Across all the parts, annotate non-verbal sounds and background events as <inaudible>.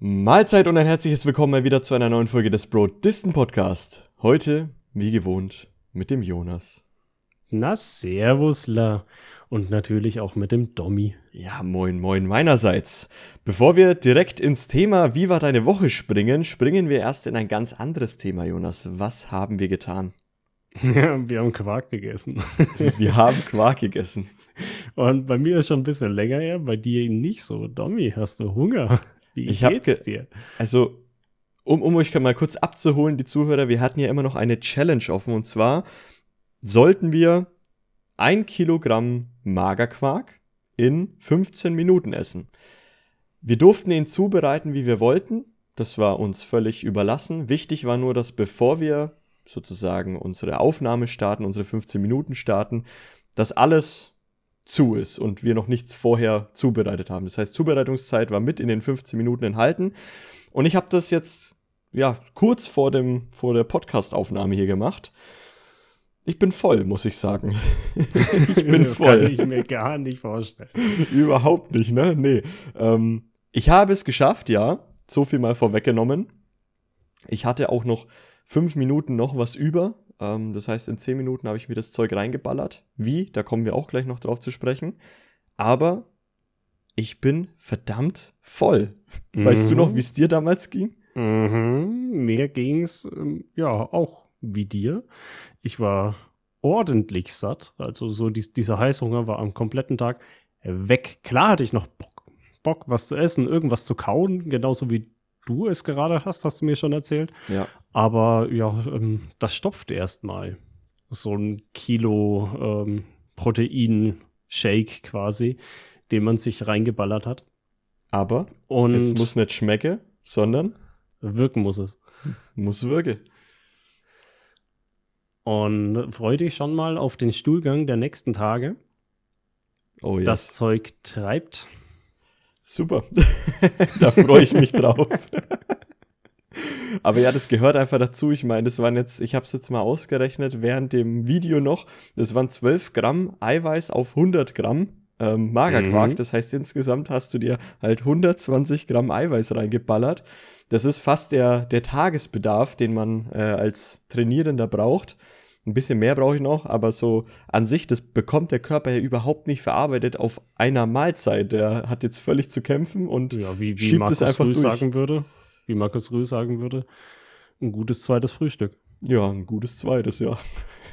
Mahlzeit und ein herzliches Willkommen mal wieder zu einer neuen Folge des Broadisten Podcast. Heute, wie gewohnt, mit dem Jonas. Na, servusla. Und natürlich auch mit dem Dommi. Ja, moin, moin meinerseits. Bevor wir direkt ins Thema Wie war deine Woche springen, springen wir erst in ein ganz anderes Thema, Jonas. Was haben wir getan? Ja, <laughs> wir haben Quark gegessen. <laughs> wir haben Quark gegessen. Und bei mir ist schon ein bisschen länger her, bei dir nicht so. Dommi, hast du Hunger? Wie ich geht's dir? Also, um, um euch mal kurz abzuholen, die Zuhörer, wir hatten ja immer noch eine Challenge offen und zwar sollten wir ein Kilogramm Magerquark in 15 Minuten essen. Wir durften ihn zubereiten, wie wir wollten. Das war uns völlig überlassen. Wichtig war nur, dass bevor wir sozusagen unsere Aufnahme starten, unsere 15 Minuten starten, dass alles zu ist und wir noch nichts vorher zubereitet haben. Das heißt, Zubereitungszeit war mit in den 15 Minuten enthalten. Und ich habe das jetzt ja kurz vor dem vor der Podcastaufnahme hier gemacht. Ich bin voll, muss ich sagen. <laughs> ich bin das voll. Kann ich mir gar nicht vorstellen. Überhaupt nicht, ne? Nee. Ähm, ich habe es geschafft, ja. So viel mal vorweggenommen. Ich hatte auch noch fünf Minuten noch was über. Ähm, das heißt, in zehn Minuten habe ich mir das Zeug reingeballert. Wie? Da kommen wir auch gleich noch drauf zu sprechen. Aber ich bin verdammt voll. Mhm. Weißt du noch, wie es dir damals ging? Mhm. Mir ging es ähm, ja auch wie dir. Ich war ordentlich satt. Also so die, dieser Heißhunger war am kompletten Tag weg. Klar hatte ich noch Bock, Bock, was zu essen, irgendwas zu kauen, genauso wie du es gerade hast, hast du mir schon erzählt. Ja. Aber ja, ähm, das stopfte erstmal. So ein Kilo ähm, Protein-Shake quasi, den man sich reingeballert hat. Aber Und es muss nicht schmecken, sondern wirken muss es. Muss wirken. Und freue dich schon mal auf den Stuhlgang der nächsten Tage. Oh, yes. Das Zeug treibt. Super. <laughs> da freue ich mich drauf. <laughs> Aber ja, das gehört einfach dazu. Ich meine, das waren jetzt, ich habe es jetzt mal ausgerechnet während dem Video noch, das waren 12 Gramm Eiweiß auf 100 Gramm ähm, Magerquark. Mhm. Das heißt, insgesamt hast du dir halt 120 Gramm Eiweiß reingeballert. Das ist fast der, der Tagesbedarf, den man äh, als Trainierender braucht. Ein bisschen mehr brauche ich noch, aber so an sich, das bekommt der Körper ja überhaupt nicht verarbeitet auf einer Mahlzeit. Der hat jetzt völlig zu kämpfen und ja, wie, wie schiebt Markus es einfach Rüß durch. sagen würde, wie Markus Rüh sagen würde, ein gutes zweites Frühstück. Ja, ein gutes zweites, ja.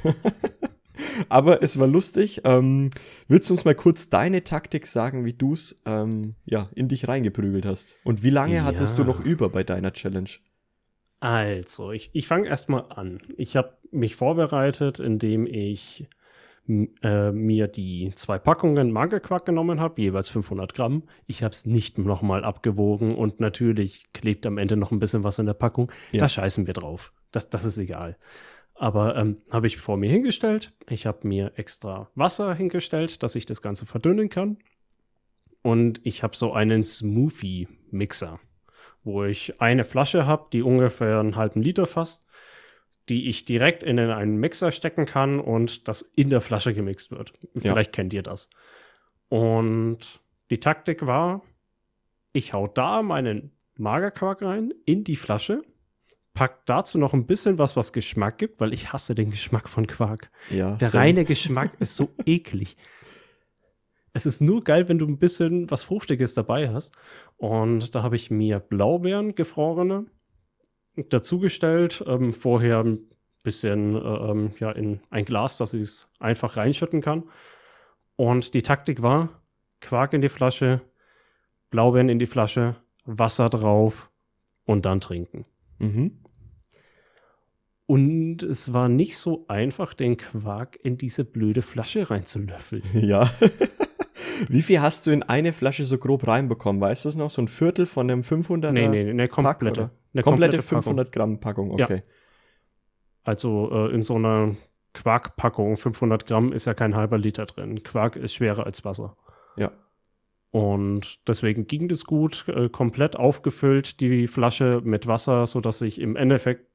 <laughs> aber es war lustig. Ähm, willst du uns mal kurz deine Taktik sagen, wie du es ähm, ja, in dich reingeprügelt hast? Und wie lange ja. hattest du noch über bei deiner Challenge? Also, ich, ich fange erstmal an. Ich habe mich vorbereitet, indem ich äh, mir die zwei Packungen Magerquark genommen habe, jeweils 500 Gramm. Ich habe es nicht nochmal abgewogen und natürlich klebt am Ende noch ein bisschen was in der Packung. Ja. Da scheißen wir drauf. Das, das ist egal. Aber ähm, habe ich vor mir hingestellt. Ich habe mir extra Wasser hingestellt, dass ich das Ganze verdünnen kann. Und ich habe so einen Smoothie-Mixer wo ich eine Flasche habe, die ungefähr einen halben Liter fasst, die ich direkt in einen Mixer stecken kann und das in der Flasche gemixt wird. Ja. Vielleicht kennt ihr das. Und die Taktik war, ich hau da meinen Magerquark rein in die Flasche, pack dazu noch ein bisschen was, was Geschmack gibt, weil ich hasse den Geschmack von Quark. Ja, der same. reine Geschmack ist so <laughs> eklig es ist nur geil, wenn du ein bisschen was Fruchtiges dabei hast. Und da habe ich mir Blaubeeren, gefrorene, dazugestellt. Ähm, vorher ein bisschen äh, ähm, ja, in ein Glas, dass ich es einfach reinschütten kann. Und die Taktik war: Quark in die Flasche, Blaubeeren in die Flasche, Wasser drauf und dann trinken. Mhm. Und es war nicht so einfach, den Quark in diese blöde Flasche reinzulöffeln. Ja. <laughs> Wie viel hast du in eine Flasche so grob reinbekommen? Weißt du es noch? So ein Viertel von einem 500er Nee, nee, eine komplette. Pack, eine komplette, komplette 500 Gramm Packung, okay. Ja. Also äh, in so einer Quarkpackung, 500 Gramm ist ja kein halber Liter drin. Quark ist schwerer als Wasser. Ja. Und deswegen ging das gut, äh, komplett aufgefüllt, die Flasche mit Wasser, sodass ich im Endeffekt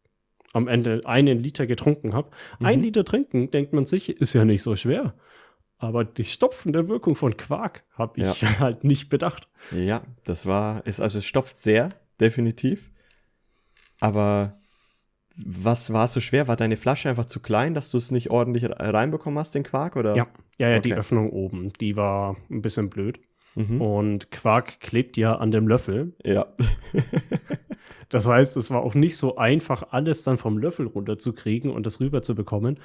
am Ende einen Liter getrunken habe. Mhm. Ein Liter trinken, denkt man sich, ist ja nicht so schwer. Aber die stopfende Wirkung von Quark habe ich ja. <laughs> halt nicht bedacht. Ja, das war, ist also es stopft sehr. definitiv. Aber was war so schwer? War deine Flasche einfach zu klein, dass du es nicht ordentlich reinbekommen hast, den Quark? Oder? Ja, ja, ja okay. die Öffnung oben, die war ein bisschen blöd. Mhm. Und Quark klebt ja an dem Löffel. Ja. <laughs> das heißt, es war auch nicht so einfach, alles dann vom Löffel runterzukriegen und das rüber zu bekommen.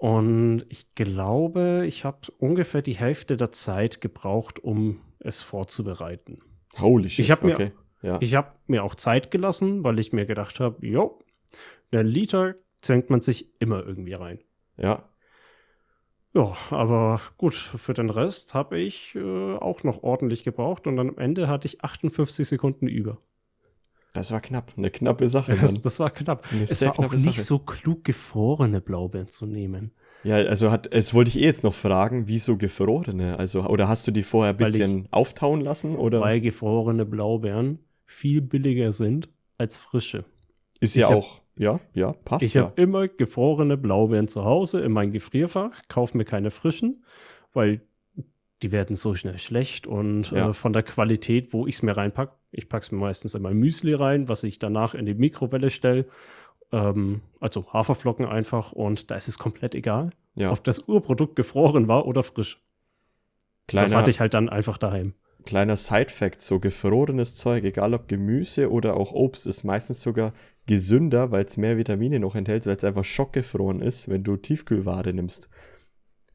Und ich glaube, ich habe ungefähr die Hälfte der Zeit gebraucht, um es vorzubereiten. Holy shit. Ich habe mir, ja. hab mir auch Zeit gelassen, weil ich mir gedacht habe, jo, einen Liter zwängt man sich immer irgendwie rein. Ja. Ja, aber gut, für den Rest habe ich äh, auch noch ordentlich gebraucht und dann am Ende hatte ich 58 Sekunden über. Das war knapp, eine knappe Sache. Das, das war knapp. Eine es war auch nicht Sache. so klug, gefrorene Blaubeeren zu nehmen. Ja, also hat, es wollte ich eh jetzt noch fragen, wieso gefrorene? Also, oder hast du die vorher ein bisschen ich, auftauen lassen? Oder? Weil gefrorene Blaubeeren viel billiger sind als frische. Ist ja hab, auch, ja, ja, passt. Ich ja. habe immer gefrorene Blaubeeren zu Hause in mein Gefrierfach, kaufe mir keine frischen, weil die werden so schnell schlecht und ja. äh, von der Qualität, wo ich es mir reinpacke, ich packe es mir meistens in mein Müsli rein, was ich danach in die Mikrowelle stelle. Ähm, also Haferflocken einfach und da ist es komplett egal, ja. ob das Urprodukt gefroren war oder frisch. Kleiner, das hatte ich halt dann einfach daheim. Kleiner Side-Fact: so gefrorenes Zeug, egal ob Gemüse oder auch Obst, ist meistens sogar gesünder, weil es mehr Vitamine noch enthält, weil es einfach schockgefroren ist, wenn du Tiefkühlware nimmst.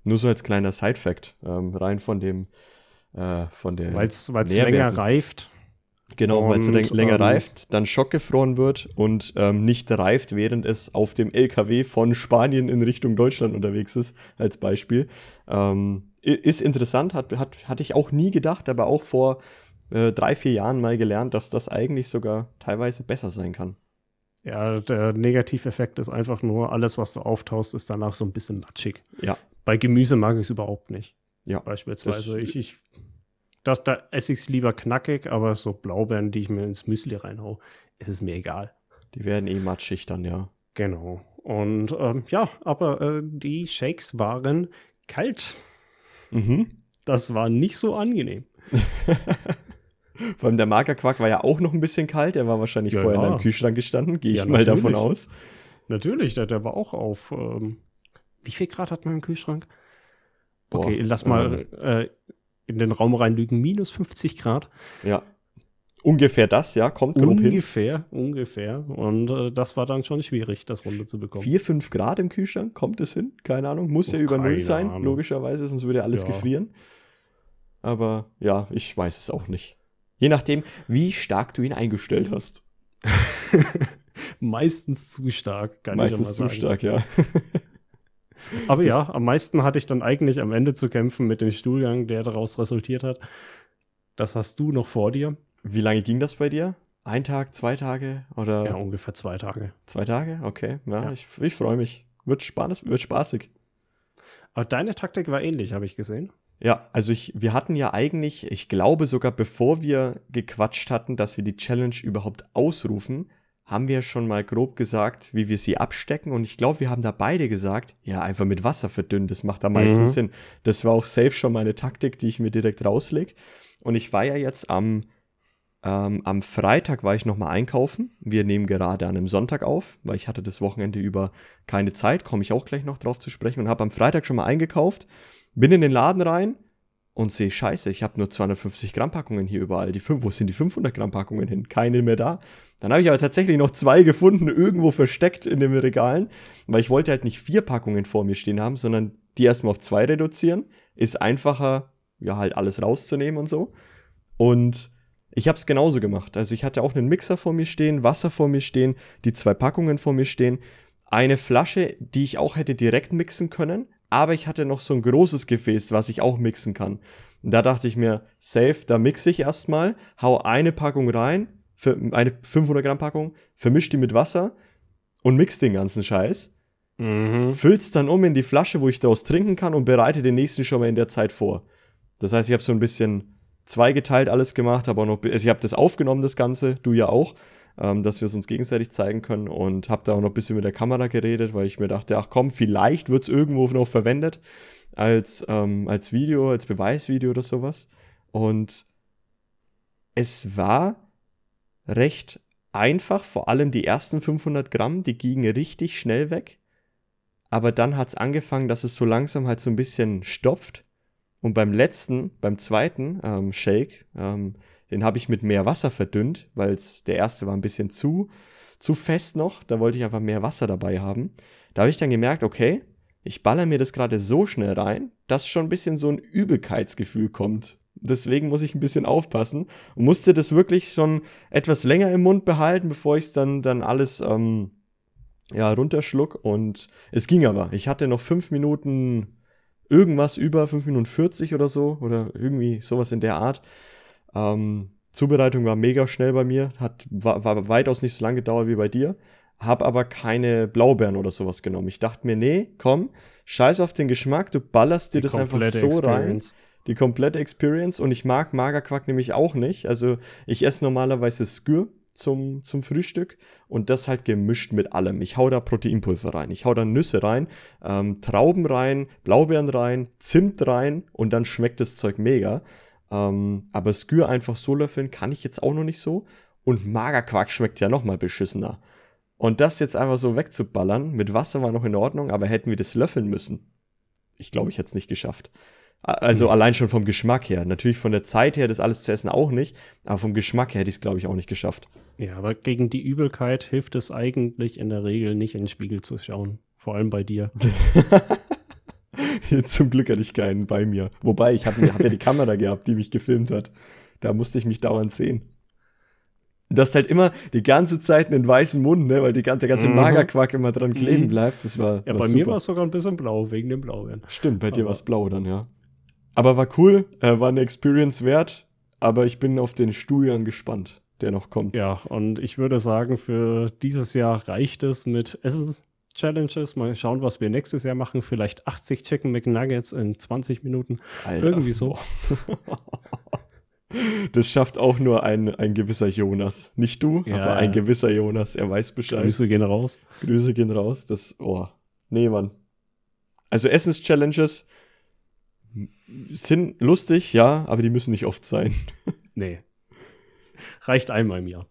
Nur so als kleiner Side-Fact, ähm, rein von dem, äh, von der. Weil es länger reift. Genau, weil es länger ähm, reift, dann schockgefroren wird und ähm, nicht reift, während es auf dem LKW von Spanien in Richtung Deutschland unterwegs ist, als Beispiel. Ähm, ist interessant, hat, hat, hatte ich auch nie gedacht, aber auch vor äh, drei, vier Jahren mal gelernt, dass das eigentlich sogar teilweise besser sein kann. Ja, der Negativeffekt ist einfach nur, alles, was du auftaust, ist danach so ein bisschen matschig. Ja. Bei Gemüse mag ich es überhaupt nicht. Ja. Beispielsweise. Ich, ich, das, da esse ich es lieber knackig, aber so Blaubeeren, die ich mir ins Müsli reinhau, ist es mir egal. Die werden eh matschig dann, ja. Genau. Und ähm, ja, aber äh, die Shakes waren kalt. Mhm. Das war nicht so angenehm. <laughs> Vor allem der Magerquark war ja auch noch ein bisschen kalt. Der war wahrscheinlich ja, vorher ja. in einem Kühlschrank gestanden, gehe ich ja, mal natürlich. davon aus. Natürlich, der, der war auch auf. Ähm, wie viel Grad hat man im Kühlschrank? Boah, okay, lass mal ähm, äh, in den Raum reinlügen. Minus 50 Grad. Ja. Ungefähr das, ja, kommt grob Ungefähr, hin. ungefähr. Und äh, das war dann schon schwierig, das runter zu bekommen. 4, 5 Grad im Kühlschrank, kommt es hin? Keine Ahnung. Muss oh, ja über Null sein, Ahnung. logischerweise, sonst würde ja alles gefrieren. Aber ja, ich weiß es auch nicht. Je nachdem, wie stark du ihn eingestellt hast. <laughs> Meistens zu stark, kann Meistens ich mal sagen. zu stark, ja. <laughs> Aber das ja, am meisten hatte ich dann eigentlich am Ende zu kämpfen mit dem Stuhlgang, der daraus resultiert hat. Das hast du noch vor dir. Wie lange ging das bei dir? Ein Tag, zwei Tage oder? Ja, ungefähr zwei Tage. Zwei Tage? Okay, ja, ja. ich, ich freue mich. Wird, spaß, wird spaßig. Aber deine Taktik war ähnlich, habe ich gesehen. Ja, also ich, wir hatten ja eigentlich, ich glaube sogar bevor wir gequatscht hatten, dass wir die Challenge überhaupt ausrufen, haben wir schon mal grob gesagt, wie wir sie abstecken. Und ich glaube, wir haben da beide gesagt, ja, einfach mit Wasser verdünnen, das macht am meisten mhm. Sinn. Das war auch safe schon meine Taktik, die ich mir direkt rauslege. Und ich war ja jetzt am, ähm, am Freitag war ich nochmal einkaufen. Wir nehmen gerade an einem Sonntag auf, weil ich hatte das Wochenende über keine Zeit, komme ich auch gleich noch drauf zu sprechen und habe am Freitag schon mal eingekauft bin in den Laden rein und sehe, scheiße, ich habe nur 250 Gramm Packungen hier überall. Die fünf, wo sind die 500 Gramm Packungen hin? Keine mehr da. Dann habe ich aber tatsächlich noch zwei gefunden, irgendwo versteckt in den Regalen, weil ich wollte halt nicht vier Packungen vor mir stehen haben, sondern die erstmal auf zwei reduzieren. Ist einfacher, ja, halt alles rauszunehmen und so. Und ich habe es genauso gemacht. Also ich hatte auch einen Mixer vor mir stehen, Wasser vor mir stehen, die zwei Packungen vor mir stehen, eine Flasche, die ich auch hätte direkt mixen können, aber ich hatte noch so ein großes Gefäß, was ich auch mixen kann. Und da dachte ich mir, safe, da mixe ich erstmal, hau eine Packung rein, für eine 500 Gramm Packung, vermisch die mit Wasser und mix den ganzen Scheiß. Mhm. Füll's dann um in die Flasche, wo ich daraus trinken kann und bereite den nächsten schon mal in der Zeit vor. Das heißt, ich habe so ein bisschen zweigeteilt alles gemacht, aber noch, also ich habe das aufgenommen, das Ganze, du ja auch ähm, dass wir es uns gegenseitig zeigen können und habe da auch noch ein bisschen mit der Kamera geredet, weil ich mir dachte, ach komm, vielleicht wird es irgendwo noch verwendet als, ähm, als Video, als Beweisvideo oder sowas. Und es war recht einfach, vor allem die ersten 500 Gramm, die gingen richtig schnell weg. Aber dann hat es angefangen, dass es so langsam halt so ein bisschen stopft. Und beim letzten, beim zweiten ähm, Shake, ähm, den habe ich mit mehr Wasser verdünnt, weil der erste war ein bisschen zu, zu fest noch. Da wollte ich einfach mehr Wasser dabei haben. Da habe ich dann gemerkt, okay, ich baller mir das gerade so schnell rein, dass schon ein bisschen so ein Übelkeitsgefühl kommt. Deswegen muss ich ein bisschen aufpassen und musste das wirklich schon etwas länger im Mund behalten, bevor ich es dann, dann alles ähm, ja, runterschluck. Und es ging aber. Ich hatte noch fünf Minuten irgendwas über, fünf Minuten 40 oder so, oder irgendwie sowas in der Art. Ähm, Zubereitung war mega schnell bei mir, hat, war, war weitaus nicht so lange gedauert wie bei dir, hab aber keine Blaubeeren oder sowas genommen. Ich dachte mir, nee, komm, scheiß auf den Geschmack, du ballerst dir die das einfach so Experience. rein. Die komplette Experience und ich mag Magerquark nämlich auch nicht. Also ich esse normalerweise Skür zum, zum Frühstück und das halt gemischt mit allem. Ich hau da Proteinpulver rein, ich hau da Nüsse rein, ähm, Trauben rein, Blaubeeren rein, Zimt rein und dann schmeckt das Zeug mega. Ähm, aber Skür einfach so löffeln kann ich jetzt auch noch nicht so. Und Magerquark schmeckt ja noch mal beschissener. Und das jetzt einfach so wegzuballern, mit Wasser war noch in Ordnung, aber hätten wir das löffeln müssen. Ich glaube, ich hätte es nicht geschafft. Also mhm. allein schon vom Geschmack her. Natürlich von der Zeit her, das alles zu essen auch nicht, aber vom Geschmack her hätte ich es, glaube ich, auch nicht geschafft. Ja, aber gegen die Übelkeit hilft es eigentlich in der Regel nicht in den Spiegel zu schauen. Vor allem bei dir. <laughs> <laughs> Zum Glück hatte ich keinen bei mir. Wobei, ich habe hab ja die Kamera gehabt, die mich gefilmt hat. Da musste ich mich dauernd sehen. Das ist halt immer die ganze Zeit einen weißen Mund, ne, weil die, der ganze mhm. Magerquark immer dran kleben mhm. bleibt. Das war. Ja, war bei super. mir war es sogar ein bisschen blau, wegen dem Blaubeeren. Stimmt, bei dir war es blau dann, ja. Aber war cool, äh, war eine Experience wert, aber ich bin auf den Stuhljahren gespannt, der noch kommt. Ja, und ich würde sagen, für dieses Jahr reicht es mit Essens Challenges. Mal schauen, was wir nächstes Jahr machen. Vielleicht 80 Chicken McNuggets in 20 Minuten. Alter. Irgendwie so. <laughs> Das schafft auch nur ein, ein gewisser Jonas. Nicht du, ja, aber ein gewisser Jonas. Er weiß Bescheid. Grüße gehen raus. Grüße gehen raus. Das, oh. Nee, Mann. Also Essens-Challenges sind lustig, ja, aber die müssen nicht oft sein. <laughs> Nee. Reicht einmal im Jahr.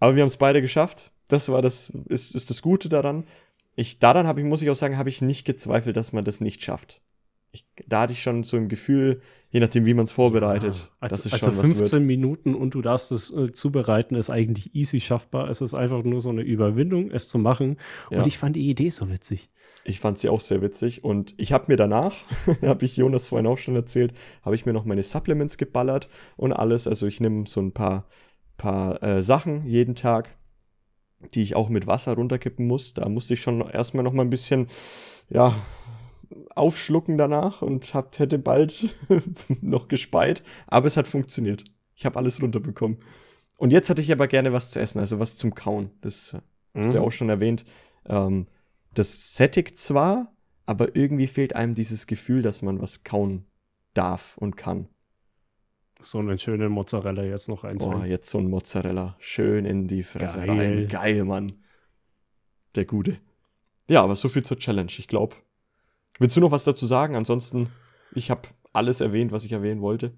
Aber wir haben es beide geschafft. Das war das, ist, ist das Gute daran ich, daran habe ich, muss ich auch sagen, habe ich nicht gezweifelt, dass man das nicht schafft. Ich, da hatte ich schon so ein Gefühl, je nachdem, wie man es vorbereitet, ja, also, dass es also schon also 15 was Minuten und du darfst es äh, zubereiten, ist eigentlich easy schaffbar. Es ist einfach nur so eine Überwindung, es zu machen. Ja. Und ich fand die Idee so witzig. Ich fand sie auch sehr witzig und ich habe mir danach, <laughs> habe ich Jonas vorhin auch schon erzählt, habe ich mir noch meine Supplements geballert und alles. Also ich nehme so ein paar, paar äh, Sachen jeden Tag die ich auch mit Wasser runterkippen muss. Da musste ich schon erstmal noch mal ein bisschen, ja, aufschlucken danach und hab, hätte bald <laughs> noch gespeit. Aber es hat funktioniert. Ich habe alles runterbekommen. Und jetzt hatte ich aber gerne was zu essen, also was zum Kauen. Das hast du ja mhm. auch schon erwähnt. Ähm, das sättigt zwar, aber irgendwie fehlt einem dieses Gefühl, dass man was kauen darf und kann. So einen schönen Mozzarella jetzt noch eins. Oh, jetzt so ein Mozzarella. Schön in die Fresse Geil. rein. Geil, Mann. Der Gute. Ja, aber so viel zur Challenge, ich glaube. Willst du noch was dazu sagen? Ansonsten, ich habe alles erwähnt, was ich erwähnen wollte.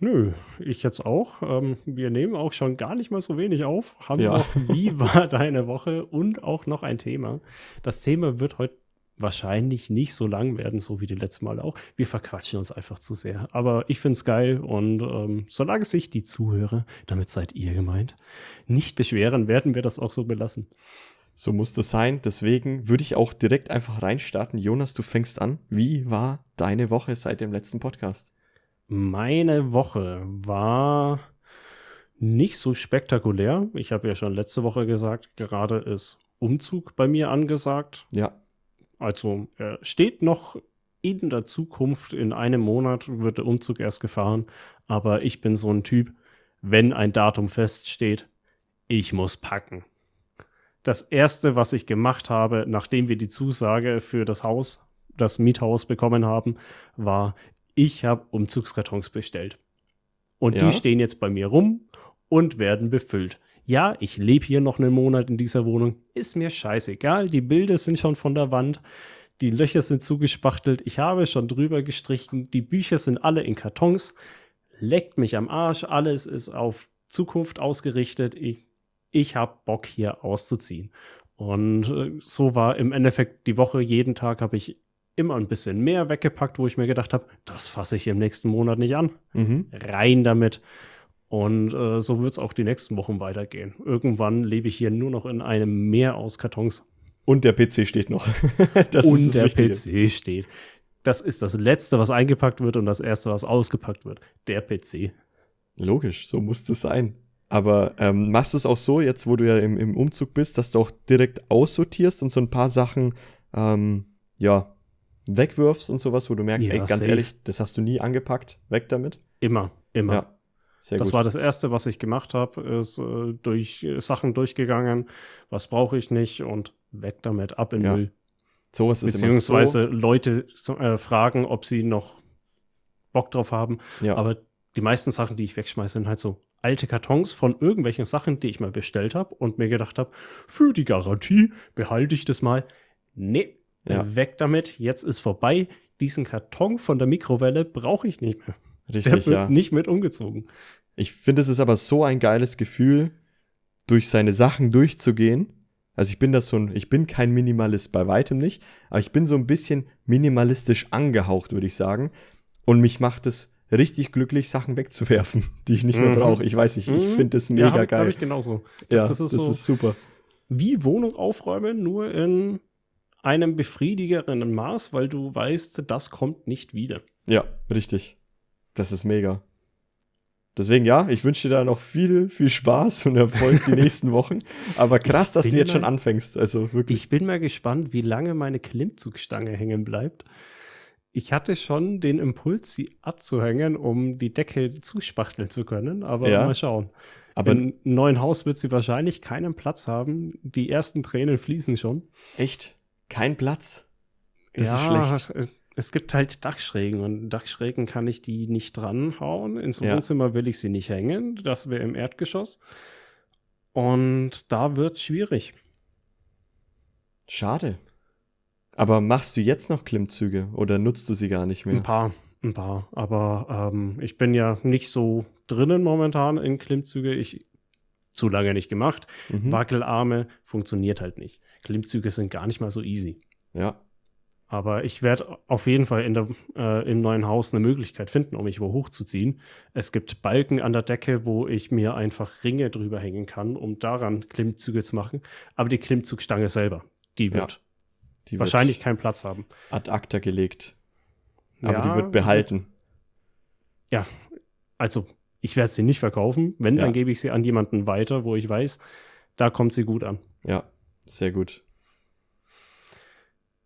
Nö, ich jetzt auch. Ähm, wir nehmen auch schon gar nicht mal so wenig auf. Haben ja. noch, wie war deine Woche und auch noch ein Thema. Das Thema wird heute wahrscheinlich nicht so lang werden, so wie die letzten Mal auch. Wir verquatschen uns einfach zu sehr. Aber ich finde es geil und ähm, solange sich die Zuhörer, damit seid ihr gemeint, nicht beschweren, werden wir das auch so belassen. So muss das sein. Deswegen würde ich auch direkt einfach reinstarten. Jonas, du fängst an. Wie war deine Woche seit dem letzten Podcast? Meine Woche war nicht so spektakulär. Ich habe ja schon letzte Woche gesagt, gerade ist Umzug bei mir angesagt. Ja. Also er steht noch in der Zukunft. In einem Monat wird der Umzug erst gefahren. Aber ich bin so ein Typ, wenn ein Datum feststeht, ich muss packen. Das erste, was ich gemacht habe, nachdem wir die Zusage für das Haus, das Miethaus bekommen haben, war, ich habe Umzugskartons bestellt. Und ja. die stehen jetzt bei mir rum und werden befüllt ja, ich lebe hier noch einen Monat in dieser Wohnung, ist mir scheißegal, die Bilder sind schon von der Wand, die Löcher sind zugespachtelt, ich habe schon drüber gestrichen, die Bücher sind alle in Kartons, leckt mich am Arsch, alles ist auf Zukunft ausgerichtet. Ich, ich habe Bock hier auszuziehen. Und äh, so war im Endeffekt die Woche, jeden Tag habe ich immer ein bisschen mehr weggepackt, wo ich mir gedacht habe, das fasse ich im nächsten Monat nicht an. Mhm. Rein damit. Und äh, so wird es auch die nächsten Wochen weitergehen. Irgendwann lebe ich hier nur noch in einem Meer aus Kartons. Und der PC steht noch. <laughs> das und der Wichtige. PC steht. Das ist das Letzte, was eingepackt wird und das Erste, was ausgepackt wird. Der PC. Logisch, so muss das sein. Aber ähm, machst du es auch so, jetzt wo du ja im, im, Umzug bist, dass du auch direkt aussortierst und so ein paar Sachen, ähm, ja, wegwirfst und sowas, wo du merkst, ja, ey, ganz safe. ehrlich, das hast du nie angepackt, weg damit? Immer, immer. Ja, sehr das gut. war das Erste, was ich gemacht habe, ist äh, durch Sachen durchgegangen, was brauche ich nicht und weg damit, ab in ja. Müll. So ist es Beziehungsweise so. Leute äh, fragen, ob sie noch Bock drauf haben. Ja. Aber die meisten Sachen, die ich wegschmeiße, sind halt so alte Kartons von irgendwelchen Sachen, die ich mal bestellt habe und mir gedacht habe, für die Garantie behalte ich das mal. Nee, ja. weg damit, jetzt ist vorbei. Diesen Karton von der Mikrowelle brauche ich nicht mehr. Richtig, der wird ja. nicht mit umgezogen. Ich finde, es ist aber so ein geiles Gefühl, durch seine Sachen durchzugehen. Also ich bin das so ein, ich bin kein Minimalist, bei weitem nicht, aber ich bin so ein bisschen minimalistisch angehaucht, würde ich sagen. Und mich macht es richtig glücklich, Sachen wegzuwerfen, <laughs> die ich nicht mehr mhm. brauche. Ich weiß nicht, ich mhm. finde das mega ja, hab, geil. Hab ich genauso. Das, ja, das, ist, das so ist super. Wie Wohnung aufräumen, nur in einem befriedigeren Maß, weil du weißt, das kommt nicht wieder. Ja, richtig. Das ist mega. Deswegen ja, ich wünsche dir da noch viel, viel Spaß und Erfolg die nächsten <laughs> Wochen. Aber krass, dass du jetzt mal, schon anfängst. Also wirklich. Ich bin mal gespannt, wie lange meine Klimmzugstange hängen bleibt. Ich hatte schon den Impuls, sie abzuhängen, um die Decke zuspachteln zu können, aber ja, mal schauen. Aber Im neuen Haus wird sie wahrscheinlich keinen Platz haben. Die ersten Tränen fließen schon. Echt? Kein Platz? Das ja, ist schlecht es gibt halt Dachschrägen und Dachschrägen kann ich die nicht dranhauen. Ins ja. Wohnzimmer will ich sie nicht hängen. Das wäre im Erdgeschoss. Und da wird es schwierig. Schade. Aber machst du jetzt noch Klimmzüge oder nutzt du sie gar nicht mehr? Ein paar, ein paar. Aber ähm, ich bin ja nicht so drinnen momentan in Klimmzüge. Ich zu lange nicht gemacht. Mhm. Wackelarme funktioniert halt nicht. Klimmzüge sind gar nicht mal so easy. Ja. Aber ich werde auf jeden Fall in der, äh, im neuen Haus eine Möglichkeit finden, um mich wo hochzuziehen. Es gibt Balken an der Decke, wo ich mir einfach Ringe drüber hängen kann, um daran Klimmzüge zu machen. Aber die Klimmzugstange selber, die wird ja, die wahrscheinlich wird keinen Platz haben. Ad acta gelegt. Aber ja, die wird behalten. Ja, also ich werde sie nicht verkaufen. Wenn, ja. dann gebe ich sie an jemanden weiter, wo ich weiß, da kommt sie gut an. Ja, sehr gut.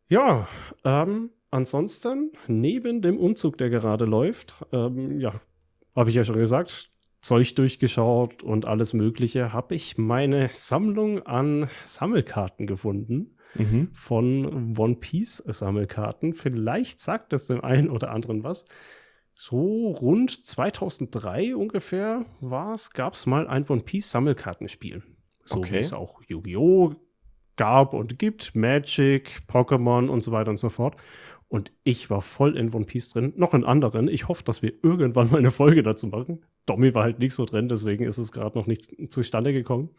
Ja, ähm, ansonsten, neben dem Umzug, der gerade läuft, ähm, ja, habe ich ja schon gesagt, Zeug durchgeschaut und alles Mögliche, habe ich meine Sammlung an Sammelkarten gefunden. Mhm. Von One Piece Sammelkarten. Vielleicht sagt das dem einen oder anderen was. So rund 2003 ungefähr war es, gab es mal ein One Piece Sammelkartenspiel. So okay. wie es auch Yu-Gi-Oh! Gab und gibt, Magic, Pokémon und so weiter und so fort. Und ich war voll in One Piece drin, noch in anderen. Ich hoffe, dass wir irgendwann mal eine Folge dazu machen. Domi war halt nicht so drin, deswegen ist es gerade noch nicht zustande gekommen.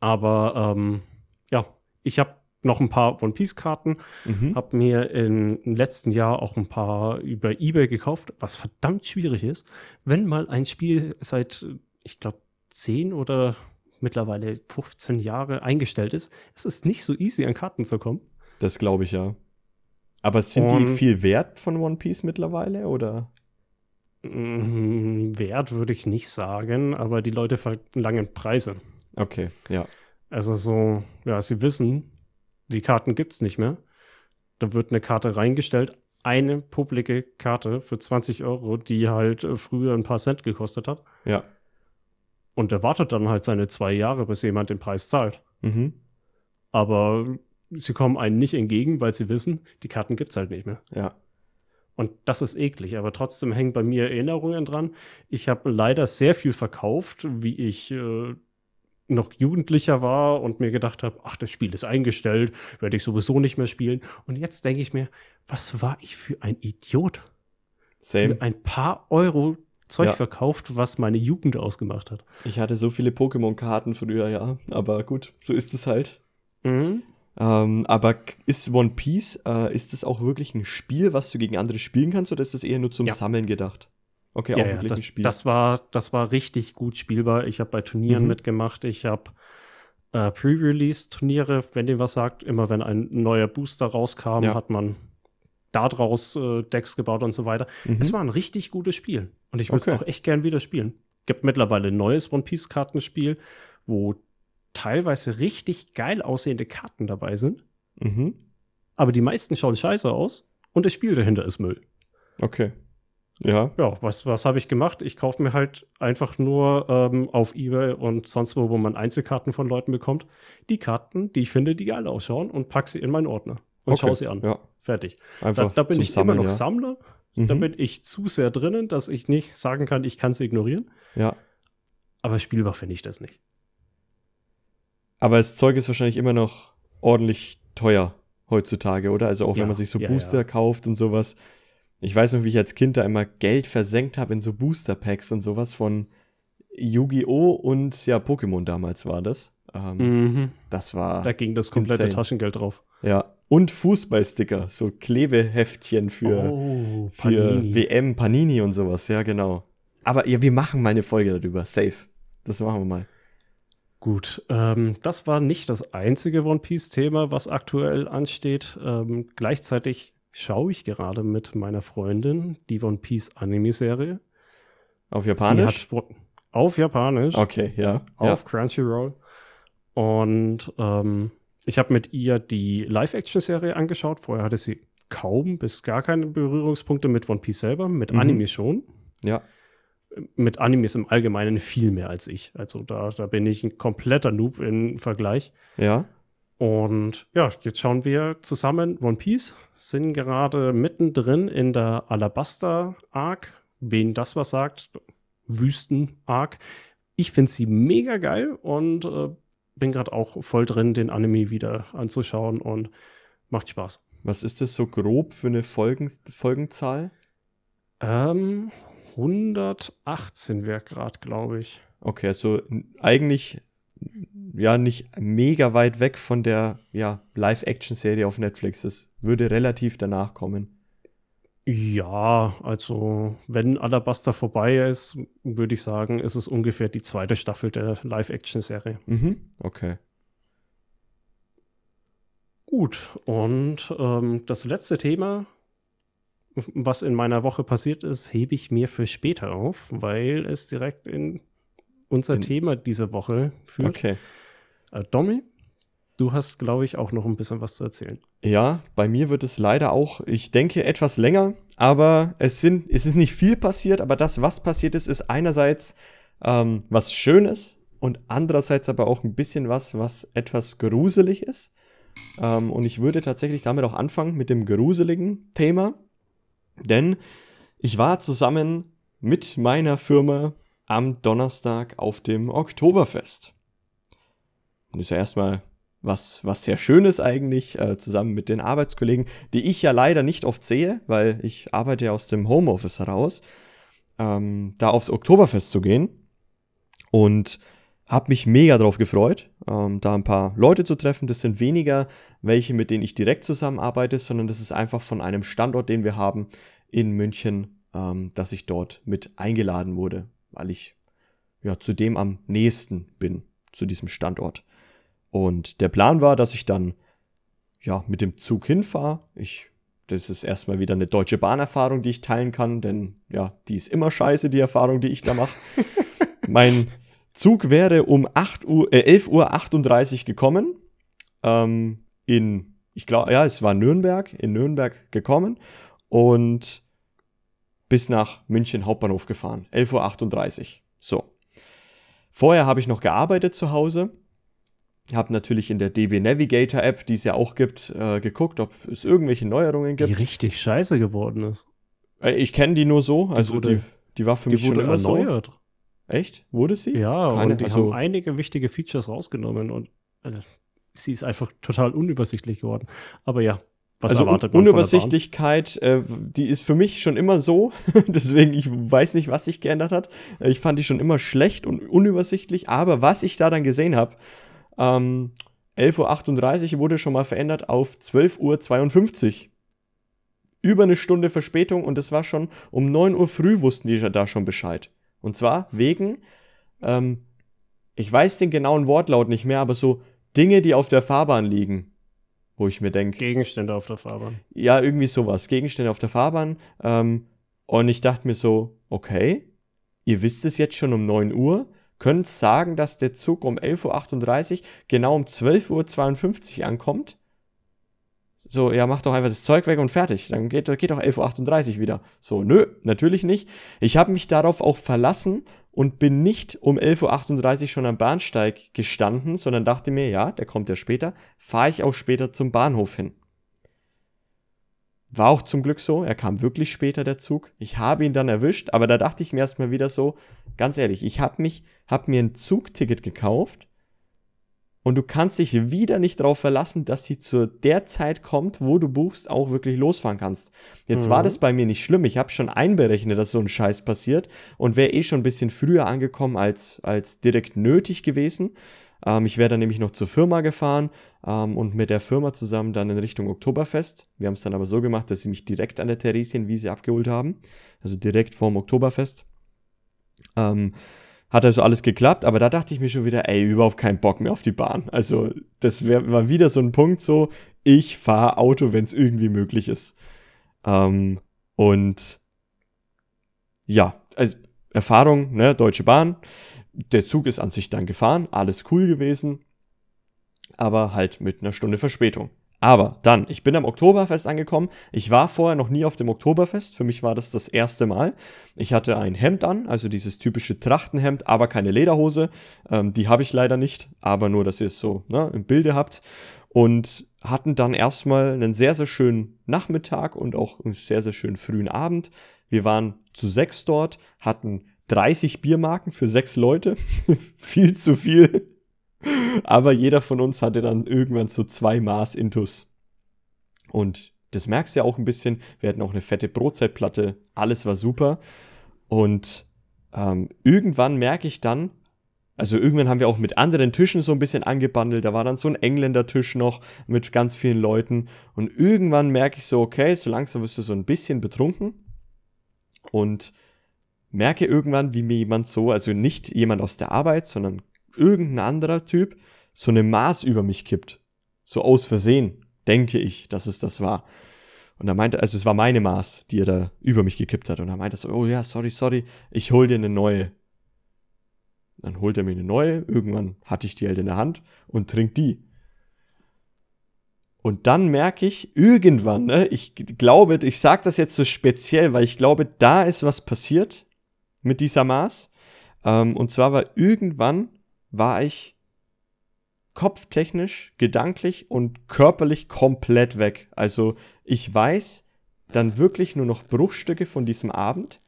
Aber ähm, ja, ich habe noch ein paar One Piece Karten, mhm. habe mir im letzten Jahr auch ein paar über eBay gekauft, was verdammt schwierig ist, wenn mal ein Spiel seit, ich glaube, zehn oder mittlerweile 15 Jahre eingestellt ist, es ist nicht so easy, an Karten zu kommen. Das glaube ich ja. Aber sind Und die viel wert von One Piece mittlerweile oder? Mm, wert würde ich nicht sagen, aber die Leute verlangen Preise. Okay, ja. Also so, ja, sie wissen, die Karten gibt es nicht mehr. Da wird eine Karte reingestellt, eine publike Karte für 20 Euro, die halt äh, früher ein paar Cent gekostet hat. Ja. Und er wartet dann halt seine zwei Jahre, bis jemand den Preis zahlt. Mhm. Aber sie kommen einen nicht entgegen, weil sie wissen, die Karten gibt es halt nicht mehr. Ja. Und das ist eklig, aber trotzdem hängen bei mir Erinnerungen dran. Ich habe leider sehr viel verkauft, wie ich äh, noch Jugendlicher war und mir gedacht habe, ach, das Spiel ist eingestellt, werde ich sowieso nicht mehr spielen. Und jetzt denke ich mir, was war ich für ein Idiot? Same. Für ein paar Euro Zeug ja. verkauft, was meine Jugend ausgemacht hat. Ich hatte so viele Pokémon-Karten früher, ja. Aber gut, so ist es halt. Mhm. Ähm, aber ist One Piece, äh, ist das auch wirklich ein Spiel, was du gegen andere spielen kannst, oder ist das eher nur zum ja. Sammeln gedacht? Okay, ja, auch wirklich das, ein Spiel. Das war, das war richtig gut spielbar. Ich habe bei Turnieren mhm. mitgemacht. Ich habe äh, Pre-Release-Turniere, wenn dem was sagt, immer wenn ein neuer Booster rauskam, hat man daraus äh, Decks gebaut und so weiter. Mhm. Es war ein richtig gutes Spiel. Und ich würde es okay. auch echt gern wieder spielen. Gibt mittlerweile ein neues One Piece-Kartenspiel, wo teilweise richtig geil aussehende Karten dabei sind. Mhm. Aber die meisten schauen scheiße aus und das Spiel dahinter ist Müll. Okay. Ja. Ja, was, was habe ich gemacht? Ich kaufe mir halt einfach nur ähm, auf Ebay und sonst wo, wo man Einzelkarten von Leuten bekommt, die Karten, die ich finde, die geil ausschauen und packe sie in meinen Ordner und okay. schaue sie an. Ja. Fertig. Einfach da, da bin ich Sammeln, immer noch ja. Sammler. Mhm. Da bin ich zu sehr drinnen, dass ich nicht sagen kann, ich kann es ignorieren. Ja. Aber spielbar finde ich das nicht. Aber das Zeug ist wahrscheinlich immer noch ordentlich teuer heutzutage, oder? Also auch ja, wenn man sich so ja, Booster ja. kauft und sowas. Ich weiß noch, wie ich als Kind da immer Geld versenkt habe in so Booster-Packs und sowas von Yu-Gi-Oh! und ja, Pokémon damals war das. Ähm, mhm. Das war. Da ging das komplette insane. Taschengeld drauf. Ja. Und Fußballsticker, so Klebeheftchen für, oh, für WM, Panini und sowas, ja, genau. Aber ja, wir machen mal eine Folge darüber. Safe. Das machen wir mal. Gut, ähm, das war nicht das einzige One Piece-Thema, was aktuell ansteht. Ähm, gleichzeitig schaue ich gerade mit meiner Freundin die One Piece Anime-Serie. Auf Japanisch? auf Japanisch. Okay, ja. Auf ja. Crunchyroll. Und ähm, ich habe mit ihr die Live-Action-Serie angeschaut. Vorher hatte sie kaum bis gar keine Berührungspunkte mit One Piece selber, mit mhm. Anime schon. Ja. Mit Animes im Allgemeinen viel mehr als ich. Also da, da bin ich ein kompletter Noob im Vergleich. Ja. Und ja, jetzt schauen wir zusammen One Piece, sind gerade mittendrin in der Alabaster-Arc. Wen das was sagt, Wüsten-Arc. Ich finde sie mega geil und äh, bin gerade auch voll drin, den Anime wieder anzuschauen und macht Spaß. Was ist das so grob für eine Folgen Folgenzahl? Ähm, 118 wäre gerade, glaube ich. Okay, also eigentlich ja nicht mega weit weg von der ja, Live-Action-Serie auf Netflix. Das würde relativ danach kommen. Ja, also wenn Alabaster vorbei ist, würde ich sagen, ist es ungefähr die zweite Staffel der Live-Action-Serie. Mhm, okay. Gut, und ähm, das letzte Thema, was in meiner Woche passiert ist, hebe ich mir für später auf, weil es direkt in unser in Thema diese Woche führt. Okay. Äh, Domi, Du hast, glaube ich, auch noch ein bisschen was zu erzählen. Ja, bei mir wird es leider auch, ich denke, etwas länger, aber es, sind, es ist nicht viel passiert, aber das, was passiert ist, ist einerseits ähm, was Schönes und andererseits aber auch ein bisschen was, was etwas gruselig ist. Ähm, und ich würde tatsächlich damit auch anfangen mit dem gruseligen Thema, denn ich war zusammen mit meiner Firma am Donnerstag auf dem Oktoberfest. Und ist ja erstmal was, was sehr schön ist eigentlich, äh, zusammen mit den Arbeitskollegen, die ich ja leider nicht oft sehe, weil ich arbeite ja aus dem Homeoffice heraus, ähm, da aufs Oktoberfest zu gehen. Und habe mich mega drauf gefreut, ähm, da ein paar Leute zu treffen. Das sind weniger welche, mit denen ich direkt zusammenarbeite, sondern das ist einfach von einem Standort, den wir haben in München, ähm, dass ich dort mit eingeladen wurde, weil ich ja zu dem am nächsten bin, zu diesem Standort. Und der Plan war, dass ich dann ja mit dem Zug hinfahre. Ich das ist erstmal wieder eine deutsche Bahnerfahrung, die ich teilen kann, denn ja, die ist immer scheiße, die Erfahrung, die ich da mache. <laughs> mein Zug wäre um 8 Uhr, äh, 11.38 Uhr gekommen. Ähm, in, ich glaube, ja, es war Nürnberg, in Nürnberg gekommen und bis nach München Hauptbahnhof gefahren. 11.38 Uhr. So. Vorher habe ich noch gearbeitet zu Hause habe natürlich in der DB Navigator App, die es ja auch gibt, äh, geguckt, ob es irgendwelche Neuerungen gibt. Die richtig scheiße geworden ist. Äh, ich kenne die nur so, also die, wurde, die, die, war für mich schon immer erneuert. so. Echt? Wurde sie? Ja, Keine, und die also, haben einige wichtige Features rausgenommen und äh, sie ist einfach total unübersichtlich geworden. Aber ja, Was also Un Unübersichtlichkeit, äh, die ist für mich schon immer so. <laughs> Deswegen, ich weiß nicht, was sich geändert hat. Äh, ich fand die schon immer schlecht und unübersichtlich. Aber was ich da dann gesehen habe, ähm, 11.38 Uhr wurde schon mal verändert auf 12.52 Uhr. Über eine Stunde Verspätung und es war schon um 9 Uhr früh wussten die da schon Bescheid. Und zwar wegen, ähm, ich weiß den genauen Wortlaut nicht mehr, aber so Dinge, die auf der Fahrbahn liegen wo ich mir denke. Gegenstände auf der Fahrbahn. Ja, irgendwie sowas. Gegenstände auf der Fahrbahn. Ähm, und ich dachte mir so, okay, ihr wisst es jetzt schon um 9 Uhr, könnt sagen, dass der Zug um 11.38 Uhr genau um 12.52 Uhr ankommt. So, ja, mach doch einfach das Zeug weg und fertig. Dann geht, geht doch 11.38 Uhr wieder. So, nö, natürlich nicht. Ich habe mich darauf auch verlassen und bin nicht um 11.38 Uhr schon am Bahnsteig gestanden, sondern dachte mir, ja, der kommt ja später, fahre ich auch später zum Bahnhof hin. War auch zum Glück so, er kam wirklich später, der Zug. Ich habe ihn dann erwischt, aber da dachte ich mir erstmal wieder so, ganz ehrlich, ich habe mich, habe mir ein Zugticket gekauft und du kannst dich wieder nicht darauf verlassen, dass sie zu der Zeit kommt, wo du buchst, auch wirklich losfahren kannst. Jetzt mhm. war das bei mir nicht schlimm. Ich habe schon einberechnet, dass so ein Scheiß passiert und wäre eh schon ein bisschen früher angekommen als, als direkt nötig gewesen. Ähm, ich wäre dann nämlich noch zur Firma gefahren ähm, und mit der Firma zusammen dann in Richtung Oktoberfest. Wir haben es dann aber so gemacht, dass sie mich direkt an der Theresienwiese abgeholt haben. Also direkt vorm Oktoberfest. Ähm, hat also alles geklappt, aber da dachte ich mir schon wieder, ey, überhaupt keinen Bock mehr auf die Bahn. Also, das wär, war wieder so ein Punkt so, ich fahre Auto, wenn es irgendwie möglich ist. Ähm, und ja, also Erfahrung, ne, Deutsche Bahn. Der Zug ist an sich dann gefahren, alles cool gewesen, aber halt mit einer Stunde Verspätung. Aber dann, ich bin am Oktoberfest angekommen. Ich war vorher noch nie auf dem Oktoberfest. Für mich war das das erste Mal. Ich hatte ein Hemd an, also dieses typische Trachtenhemd, aber keine Lederhose. Ähm, die habe ich leider nicht, aber nur, dass ihr es so ne, im Bilde habt. Und hatten dann erstmal einen sehr, sehr schönen Nachmittag und auch einen sehr, sehr schönen frühen Abend. Wir waren zu sechs dort, hatten 30 Biermarken für sechs Leute. <laughs> viel zu viel. Aber jeder von uns hatte dann irgendwann so zwei Maß Intus. Und das merkst du ja auch ein bisschen. Wir hatten auch eine fette Brotzeitplatte. Alles war super. Und ähm, irgendwann merke ich dann, also irgendwann haben wir auch mit anderen Tischen so ein bisschen angebandelt. Da war dann so ein Engländer-Tisch noch mit ganz vielen Leuten. Und irgendwann merke ich so, okay, so langsam wirst du so ein bisschen betrunken. Und merke irgendwann, wie mir jemand so, also nicht jemand aus der Arbeit, sondern irgendein anderer Typ so eine Maß über mich kippt. So aus Versehen, denke ich, dass es das war. Und er meinte, also es war meine Maß, die er da über mich gekippt hat. Und er meinte so, oh ja, sorry, sorry, ich hol dir eine neue. Dann holt er mir eine neue, irgendwann hatte ich die halt in der Hand und trink die. Und dann merke ich irgendwann, ne, ich glaube, ich sage das jetzt so speziell, weil ich glaube, da ist was passiert mit dieser Maß. Ähm, und zwar war irgendwann war ich kopftechnisch, gedanklich und körperlich komplett weg. Also ich weiß dann wirklich nur noch Bruchstücke von diesem Abend.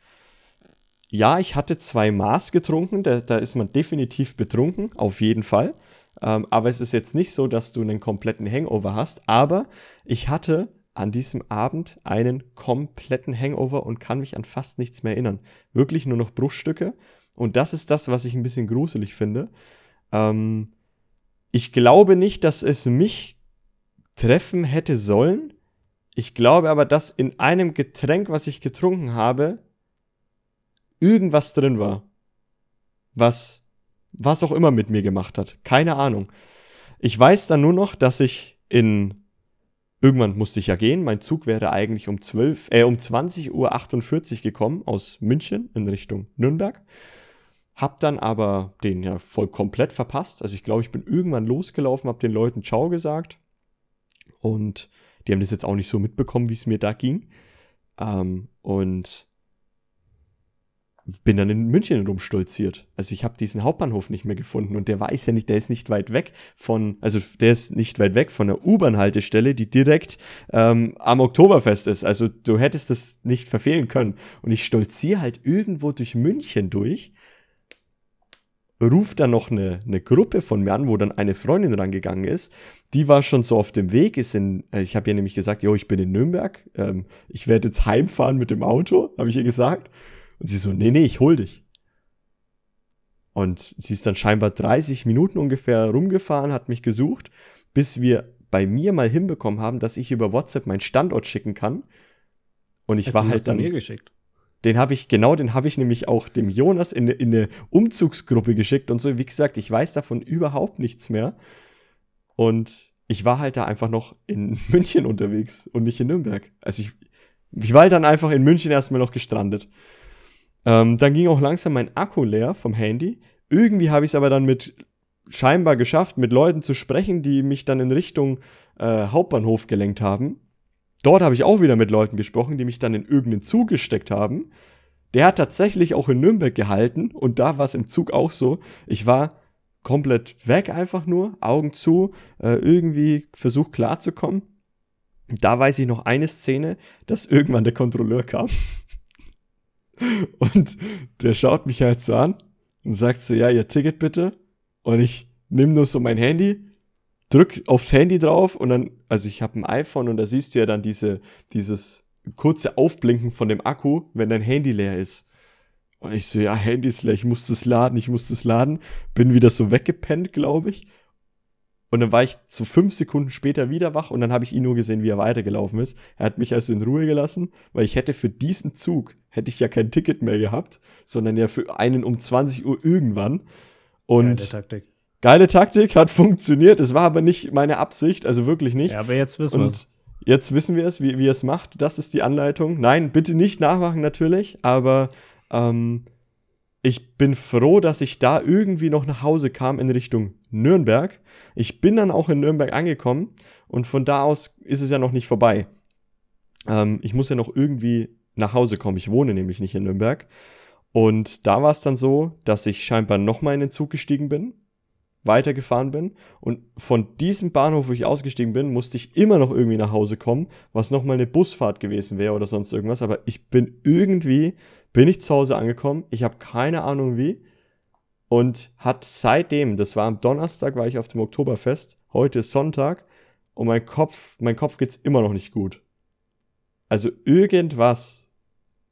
Ja, ich hatte zwei Maß getrunken, da, da ist man definitiv betrunken, auf jeden Fall. Ähm, aber es ist jetzt nicht so, dass du einen kompletten Hangover hast. Aber ich hatte an diesem Abend einen kompletten Hangover und kann mich an fast nichts mehr erinnern. Wirklich nur noch Bruchstücke. Und das ist das, was ich ein bisschen gruselig finde. Ähm, ich glaube nicht, dass es mich treffen hätte sollen. Ich glaube aber, dass in einem Getränk, was ich getrunken habe, irgendwas drin war. Was, was auch immer mit mir gemacht hat. Keine Ahnung. Ich weiß dann nur noch, dass ich in, irgendwann musste ich ja gehen. Mein Zug wäre eigentlich um 12, äh, um 20.48 Uhr gekommen aus München in Richtung Nürnberg. Hab dann aber den ja voll komplett verpasst. Also ich glaube, ich bin irgendwann losgelaufen, hab den Leuten Ciao gesagt. Und die haben das jetzt auch nicht so mitbekommen, wie es mir da ging. Ähm, und bin dann in München rumstolziert. Also ich habe diesen Hauptbahnhof nicht mehr gefunden und der weiß ja nicht, der ist nicht weit weg von, also der ist nicht weit weg von der U-Bahn-Haltestelle, die direkt ähm, am Oktoberfest ist. Also du hättest das nicht verfehlen können. Und ich stolziere halt irgendwo durch München durch ruft dann noch eine, eine Gruppe von mir an, wo dann eine Freundin rangegangen ist. Die war schon so auf dem Weg, ist in, äh, ich habe ihr nämlich gesagt, jo, ich bin in Nürnberg, ähm, ich werde jetzt heimfahren mit dem Auto, habe ich ihr gesagt. Und sie so, nee, nee, ich hol dich. Und sie ist dann scheinbar 30 Minuten ungefähr rumgefahren, hat mich gesucht, bis wir bei mir mal hinbekommen haben, dass ich über WhatsApp meinen Standort schicken kann. Und ich Hätten war halt dann. mir geschickt. Den habe ich, genau, den habe ich nämlich auch dem Jonas in, in eine Umzugsgruppe geschickt und so. Wie gesagt, ich weiß davon überhaupt nichts mehr. Und ich war halt da einfach noch in <laughs> München unterwegs und nicht in Nürnberg. Also ich, ich war halt dann einfach in München erstmal noch gestrandet. Ähm, dann ging auch langsam mein Akku leer vom Handy. Irgendwie habe ich es aber dann mit scheinbar geschafft, mit Leuten zu sprechen, die mich dann in Richtung äh, Hauptbahnhof gelenkt haben. Dort habe ich auch wieder mit Leuten gesprochen, die mich dann in irgendeinen Zug gesteckt haben. Der hat tatsächlich auch in Nürnberg gehalten und da war es im Zug auch so. Ich war komplett weg einfach nur, Augen zu, äh, irgendwie versucht klarzukommen. Da weiß ich noch eine Szene, dass irgendwann der Kontrolleur kam. <laughs> und der schaut mich halt so an und sagt so, ja, ihr Ticket bitte. Und ich nehme nur so mein Handy, drück aufs Handy drauf und dann, also ich habe ein iPhone und da siehst du ja dann diese, dieses kurze Aufblinken von dem Akku, wenn dein Handy leer ist. Und ich so, ja, Handy ist leer, ich muss das laden, ich muss das laden. Bin wieder so weggepennt, glaube ich. Und dann war ich so fünf Sekunden später wieder wach und dann habe ich ihn nur gesehen, wie er weitergelaufen ist. Er hat mich also in Ruhe gelassen, weil ich hätte für diesen Zug, hätte ich ja kein Ticket mehr gehabt, sondern ja für einen um 20 Uhr irgendwann. Und Geile Taktik. geile Taktik, hat <laughs> funktioniert. Es war aber nicht meine Absicht, also wirklich nicht. Ja, aber jetzt wissen wir es. Jetzt wissen wir es, wie, wie er es macht. Das ist die Anleitung. Nein, bitte nicht nachmachen natürlich, aber ähm, ich bin froh, dass ich da irgendwie noch nach Hause kam in Richtung Nürnberg. Ich bin dann auch in Nürnberg angekommen und von da aus ist es ja noch nicht vorbei. Ähm, ich muss ja noch irgendwie nach Hause kommen. Ich wohne nämlich nicht in Nürnberg. Und da war es dann so, dass ich scheinbar nochmal in den Zug gestiegen bin, weitergefahren bin und von diesem Bahnhof, wo ich ausgestiegen bin, musste ich immer noch irgendwie nach Hause kommen, was nochmal eine Busfahrt gewesen wäre oder sonst irgendwas. Aber ich bin irgendwie, bin ich zu Hause angekommen, ich habe keine Ahnung wie und hat seitdem, das war am Donnerstag, war ich auf dem Oktoberfest, heute ist Sonntag und mein Kopf, mein Kopf geht's immer noch nicht gut. Also irgendwas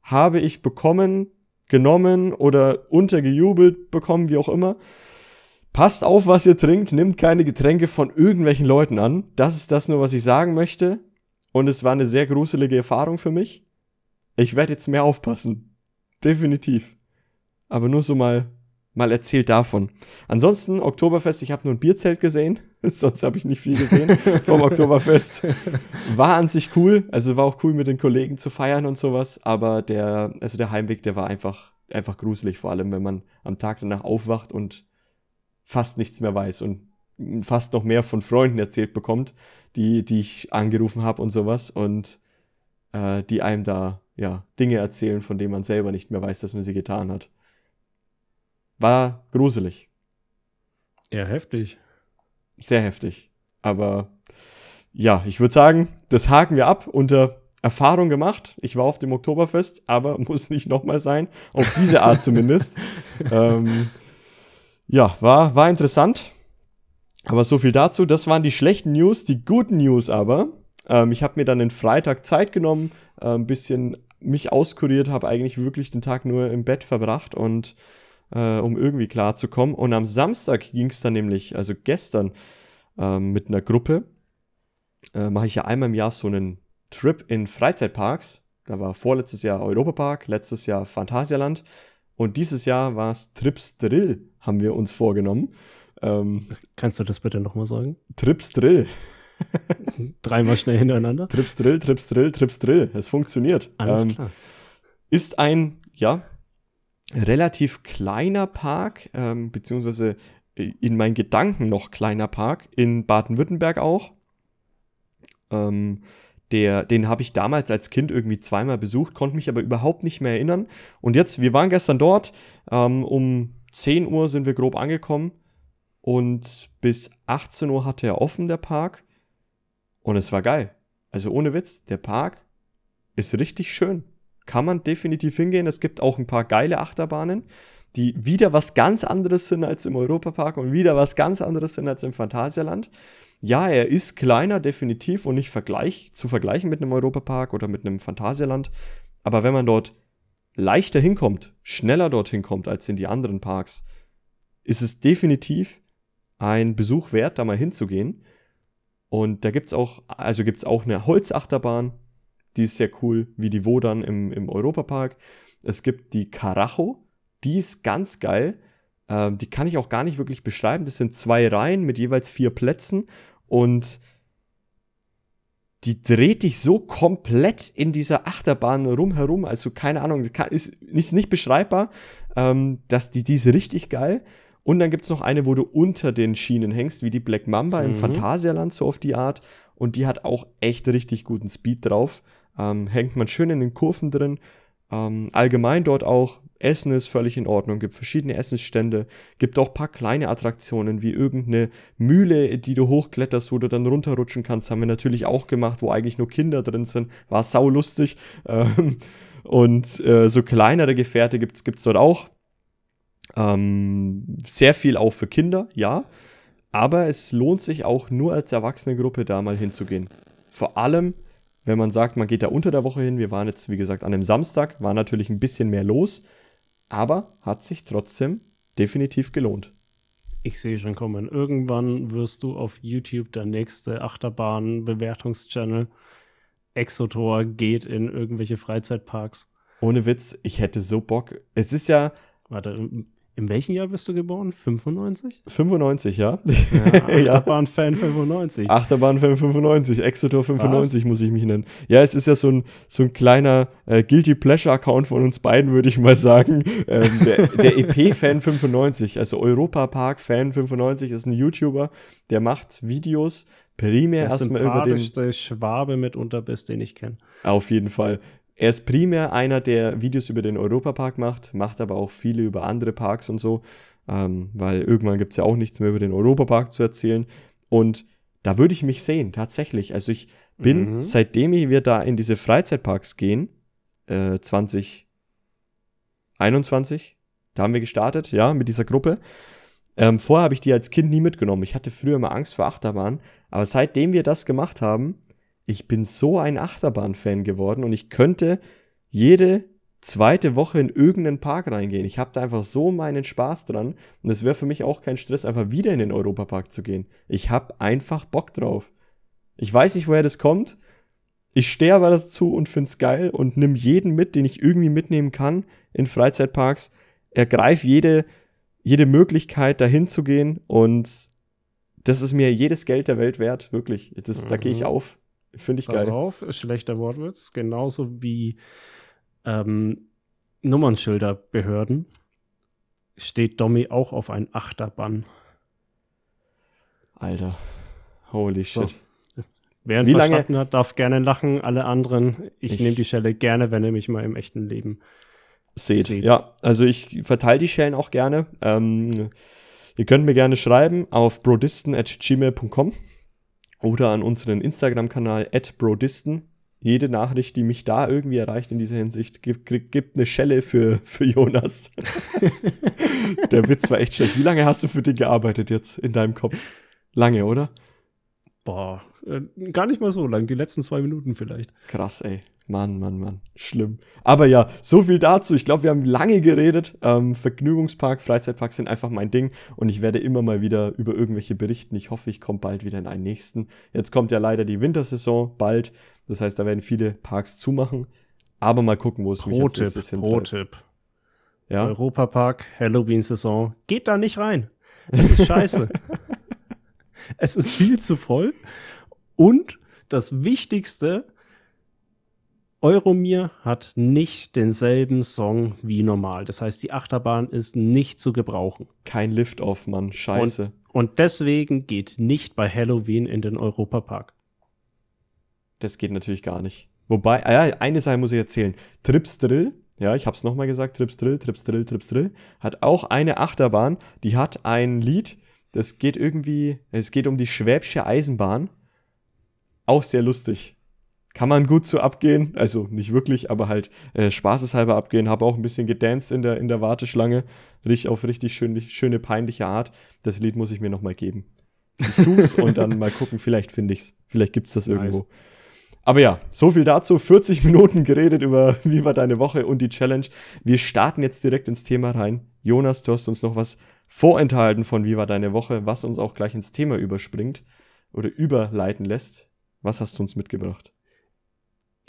habe ich bekommen, genommen oder untergejubelt bekommen, wie auch immer. Passt auf, was ihr trinkt, nimmt keine Getränke von irgendwelchen Leuten an. Das ist das nur, was ich sagen möchte. Und es war eine sehr gruselige Erfahrung für mich. Ich werde jetzt mehr aufpassen. Definitiv. Aber nur so mal, mal erzählt davon. Ansonsten, Oktoberfest, ich habe nur ein Bierzelt gesehen. <laughs> Sonst habe ich nicht viel gesehen vom Oktoberfest. War an sich cool. Also war auch cool mit den Kollegen zu feiern und sowas. Aber der, also der Heimweg, der war einfach, einfach gruselig. Vor allem, wenn man am Tag danach aufwacht und fast nichts mehr weiß und fast noch mehr von Freunden erzählt bekommt, die, die ich angerufen habe und sowas und äh, die einem da ja Dinge erzählen, von denen man selber nicht mehr weiß, dass man sie getan hat. War gruselig, Ja, heftig. sehr heftig. Aber ja, ich würde sagen, das haken wir ab unter Erfahrung gemacht. Ich war auf dem Oktoberfest, aber <laughs> muss nicht nochmal sein. Auf diese Art zumindest. <laughs> ähm, ja, war, war interessant. Aber so viel dazu. Das waren die schlechten News. Die guten News aber. Ähm, ich habe mir dann den Freitag Zeit genommen, äh, ein bisschen mich auskuriert, habe eigentlich wirklich den Tag nur im Bett verbracht und äh, um irgendwie klarzukommen. Und am Samstag ging es dann nämlich, also gestern, ähm, mit einer Gruppe, äh, mache ich ja einmal im Jahr so einen Trip in Freizeitparks. Da war vorletztes Jahr Europapark, letztes Jahr Phantasialand und dieses Jahr war es Trips Drill, haben wir uns vorgenommen. Ähm, Kannst du das bitte nochmal sagen? Trips Drill. <laughs> Dreimal schnell hintereinander. Trips Drill, Trips Drill, Trips Drill. Es funktioniert. Alles Ähm, klar. ist ein, ja, relativ kleiner Park, ähm, beziehungsweise in meinen Gedanken noch kleiner Park, in Baden-Württemberg auch. Ähm, der, den habe ich damals als Kind irgendwie zweimal besucht, konnte mich aber überhaupt nicht mehr erinnern. Und jetzt, wir waren gestern dort, ähm, um 10 Uhr sind wir grob angekommen und bis 18 Uhr hatte er offen, der Park. Und es war geil. Also ohne Witz, der Park ist richtig schön. Kann man definitiv hingehen. Es gibt auch ein paar geile Achterbahnen. die wieder was ganz anderes sind als im Europapark und wieder was ganz anderes sind als im Phantasialand. Ja, er ist kleiner, definitiv, und nicht vergleich, zu vergleichen mit einem Europapark oder mit einem Phantasialand. Aber wenn man dort leichter hinkommt, schneller dorthin kommt als in die anderen Parks, ist es definitiv ein Besuch wert, da mal hinzugehen. Und da gibt es auch, also gibt auch eine Holzachterbahn, die ist sehr cool, wie die Wodan im, im Europapark. Es gibt die Carajo, die ist ganz geil. Ähm, die kann ich auch gar nicht wirklich beschreiben. Das sind zwei Reihen mit jeweils vier Plätzen und die dreht dich so komplett in dieser Achterbahn rumherum. Also keine Ahnung, ist, ist nicht beschreibbar. Ähm, dass die, die ist richtig geil. Und dann gibt es noch eine, wo du unter den Schienen hängst, wie die Black Mamba mhm. im Phantasialand, so auf die Art. Und die hat auch echt richtig guten Speed drauf. Ähm, hängt man schön in den Kurven drin. Ähm, allgemein dort auch, Essen ist völlig in Ordnung, gibt verschiedene Essensstände, gibt auch ein paar kleine Attraktionen, wie irgendeine Mühle, die du hochkletterst, wo du dann runterrutschen kannst, haben wir natürlich auch gemacht, wo eigentlich nur Kinder drin sind, war saulustig. <laughs> Ähm, und äh, so kleinere Gefährte gibt es dort auch. Ähm, sehr viel auch für Kinder, ja. Aber es lohnt sich auch nur als Erwachsenengruppe da mal hinzugehen. Vor allem, wenn man sagt, man geht da unter der Woche hin. Wir waren jetzt, wie gesagt, an einem Samstag, war natürlich ein bisschen mehr los, aber hat sich trotzdem definitiv gelohnt. Ich sehe schon kommen. Irgendwann wirst du auf YouTube der nächste Achterbahn-Bewertungschannel. Exotor geht in irgendwelche Freizeitparks. Ohne Witz, ich hätte so Bock. Es ist ja. Warte, in welchem Jahr bist du geboren? 95? 95, ja. ja <laughs> Achterbahn-Fan 95. Achterbahn-Fan 95, Exotor 95 Was? muss ich mich nennen. Ja, es ist ja so ein, so ein kleiner äh, Guilty Pleasure-Account von uns beiden, würde ich mal sagen. Ähm, der, der EP-Fan 95, also Europa-Park-Fan 95, ist ein YouTuber, der macht Videos primär erstmal über den. Der Schwabe mitunter bist, den ich kenne. Auf jeden Fall. Er ist primär einer, der Videos über den Europapark macht, macht aber auch viele über andere Parks und so, ähm, weil irgendwann gibt es ja auch nichts mehr über den Europapark zu erzählen. Und da würde ich mich sehen, tatsächlich. Also ich bin, mhm. seitdem wir da in diese Freizeitparks gehen, äh, 2021, da haben wir gestartet, ja, mit dieser Gruppe. Ähm, vorher habe ich die als Kind nie mitgenommen. Ich hatte früher immer Angst vor Achterbahn. Aber seitdem wir das gemacht haben, ich bin so ein Achterbahn-Fan geworden und ich könnte jede zweite Woche in irgendeinen Park reingehen. Ich habe da einfach so meinen Spaß dran und es wäre für mich auch kein Stress, einfach wieder in den Europapark zu gehen. Ich habe einfach Bock drauf. Ich weiß nicht, woher das kommt. Ich stehe aber dazu und find's geil und nimm jeden mit, den ich irgendwie mitnehmen kann in Freizeitparks. Ergreif jede, jede Möglichkeit, dahin zu gehen und das ist mir jedes Geld der Welt wert, wirklich. Das, mhm. Da gehe ich auf. Finde ich Pass geil. auf, schlechter Wortwitz. Genauso wie ähm, Nummernschilderbehörden steht Domi auch auf ein Achterbahn. Alter. Holy so. shit. Wer ihn Wie verstanden lange? hat, darf gerne lachen. Alle anderen, ich, ich nehme die Schelle gerne, wenn ihr mich mal im echten Leben seht. seht. Ja, also ich verteile die Schellen auch gerne. Ähm, ihr könnt mir gerne schreiben auf brodisten.gmail.com oder an unseren Instagram-Kanal @brodisten. Jede Nachricht, die mich da irgendwie erreicht in dieser Hinsicht, gibt, gibt eine Schelle für, für Jonas. <laughs> Der Witz war echt schlecht. Wie lange hast du für den gearbeitet jetzt in deinem Kopf? Lange, oder? Boah, äh, gar nicht mal so lang. Die letzten zwei Minuten vielleicht. Krass, ey. Mann, Mann, Mann. Schlimm. Aber ja, so viel dazu. Ich glaube, wir haben lange geredet. Ähm, Vergnügungspark, Freizeitparks sind einfach mein Ding. Und ich werde immer mal wieder über irgendwelche berichten. Ich hoffe, ich komme bald wieder in einen nächsten. Jetzt kommt ja leider die Wintersaison bald. Das heißt, da werden viele Parks zumachen. Aber mal gucken, wo es Pro mich als nächstes Pro Tipp. Ja? Europapark, Halloween-Saison. Geht da nicht rein. Es ist scheiße. <laughs> es ist viel zu voll. Und das Wichtigste, Euromir hat nicht denselben Song wie normal. Das heißt, die Achterbahn ist nicht zu gebrauchen. Kein Lift-Off, Mann. Scheiße. Und, und, deswegen geht nicht bei Halloween in den Europapark. Das geht natürlich gar nicht. Wobei, ah ja, eine Sache muss ich erzählen. Trips Drill, ja, ich hab's nochmal gesagt, Trips Drill, Trips Drill, Trips Drill, hat auch eine Achterbahn, die hat ein Lied, das geht irgendwie, es geht um die Schwäbische Eisenbahn. Auch sehr lustig kann man gut so abgehen. Also nicht wirklich, aber halt äh, spaßeshalber abgehen. Habe auch ein bisschen gedanced in der, in der Warteschlange. Richtig, auf richtig schön, schöne, peinliche Art. Das Lied muss ich mir noch mal geben. Ich such's und dann mal gucken, vielleicht finde ich's. Vielleicht gibt's das irgendwo. Nice. Aber ja, so viel dazu. 40 Minuten geredet über <laughs> wie war deine Woche und die Challenge. Wir starten jetzt direkt ins Thema rein. Jonas, du hast uns noch was vorenthalten von wie war deine Woche, was uns auch gleich ins Thema überspringt oder überleiten lässt. Was hast du uns mitgebracht?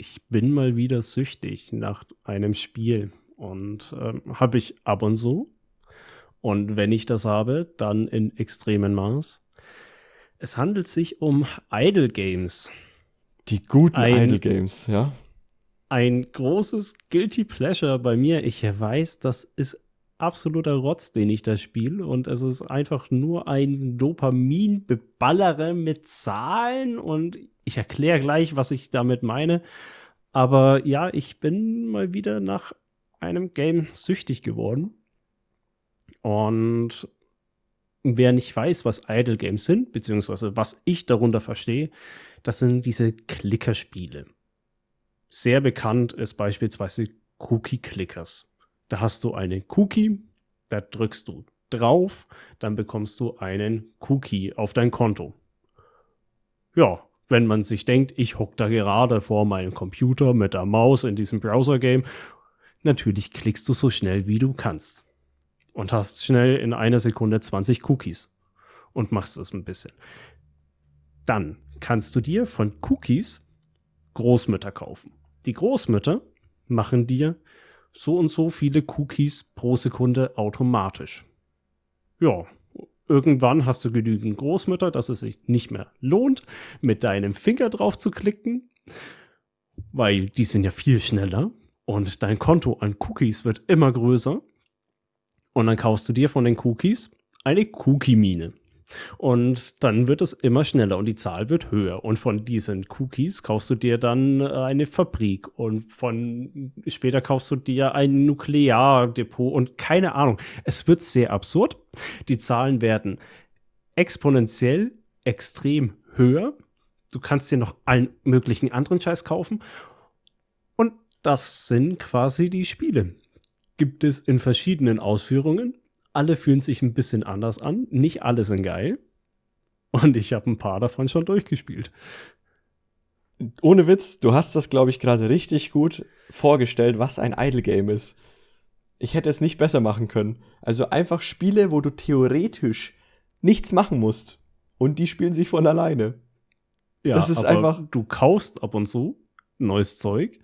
Ich bin mal wieder süchtig nach einem Spiel und ähm, habe ich ab und zu. Und wenn ich das habe, dann in extremem Maß. Es handelt sich um Idle Games. Die guten ein, Idle Games, ja. Ein großes Guilty Pleasure bei mir. Ich weiß, das ist absoluter Rotz, den ich da spiele. Und es ist einfach nur ein Dopamin-Beballere mit Zahlen. Und ich erkläre gleich, was ich damit meine. Aber ja, ich bin mal wieder nach einem Game süchtig geworden. Und wer nicht weiß, was Idle Games sind, beziehungsweise was ich darunter verstehe, das sind diese Klickerspiele. Sehr bekannt ist beispielsweise Cookie Clickers. Da hast du eine Cookie, da drückst du drauf, dann bekommst du einen Cookie auf dein Konto. Ja, wenn man sich denkt, ich hock da gerade vor meinem Computer mit der Maus in diesem Browser-Game, natürlich klickst du so schnell wie du kannst. Und hast schnell in einer Sekunde 20 Cookies. Und machst es ein bisschen. Dann kannst du dir von Cookies Großmütter kaufen. Die Großmütter machen dir so und so viele Cookies pro Sekunde automatisch. Ja, irgendwann hast du genügend Großmütter, dass es sich nicht mehr lohnt, mit deinem Finger drauf zu klicken, weil die sind ja viel schneller und dein Konto an Cookies wird immer größer. Und dann kaufst du dir von den Cookies eine Cookie-Mine. Und dann wird es immer schneller und die Zahl wird höher. Und von diesen Cookies kaufst du dir dann äh, eine Fabrik und von später kaufst du dir ein Nukleardepot und keine Ahnung. Es wird sehr absurd. Die Zahlen werden exponentiell extrem höher. Du kannst dir noch allen möglichen anderen Scheiß kaufen. Und das sind quasi die Spiele. Gibt es in verschiedenen Ausführungen alle fühlen sich ein bisschen anders an. Nicht alle sind geil. Und ich habe ein paar davon schon durchgespielt. Ohne Witz, du hast das, glaube ich, gerade richtig gut vorgestellt, was ein Idle Game ist. Ich hätte es nicht besser machen können. Also einfach Spiele, wo du theoretisch nichts machen musst. Und die spielen sich von alleine. Ja, das ist einfach. Du kaufst ab und zu neues Zeug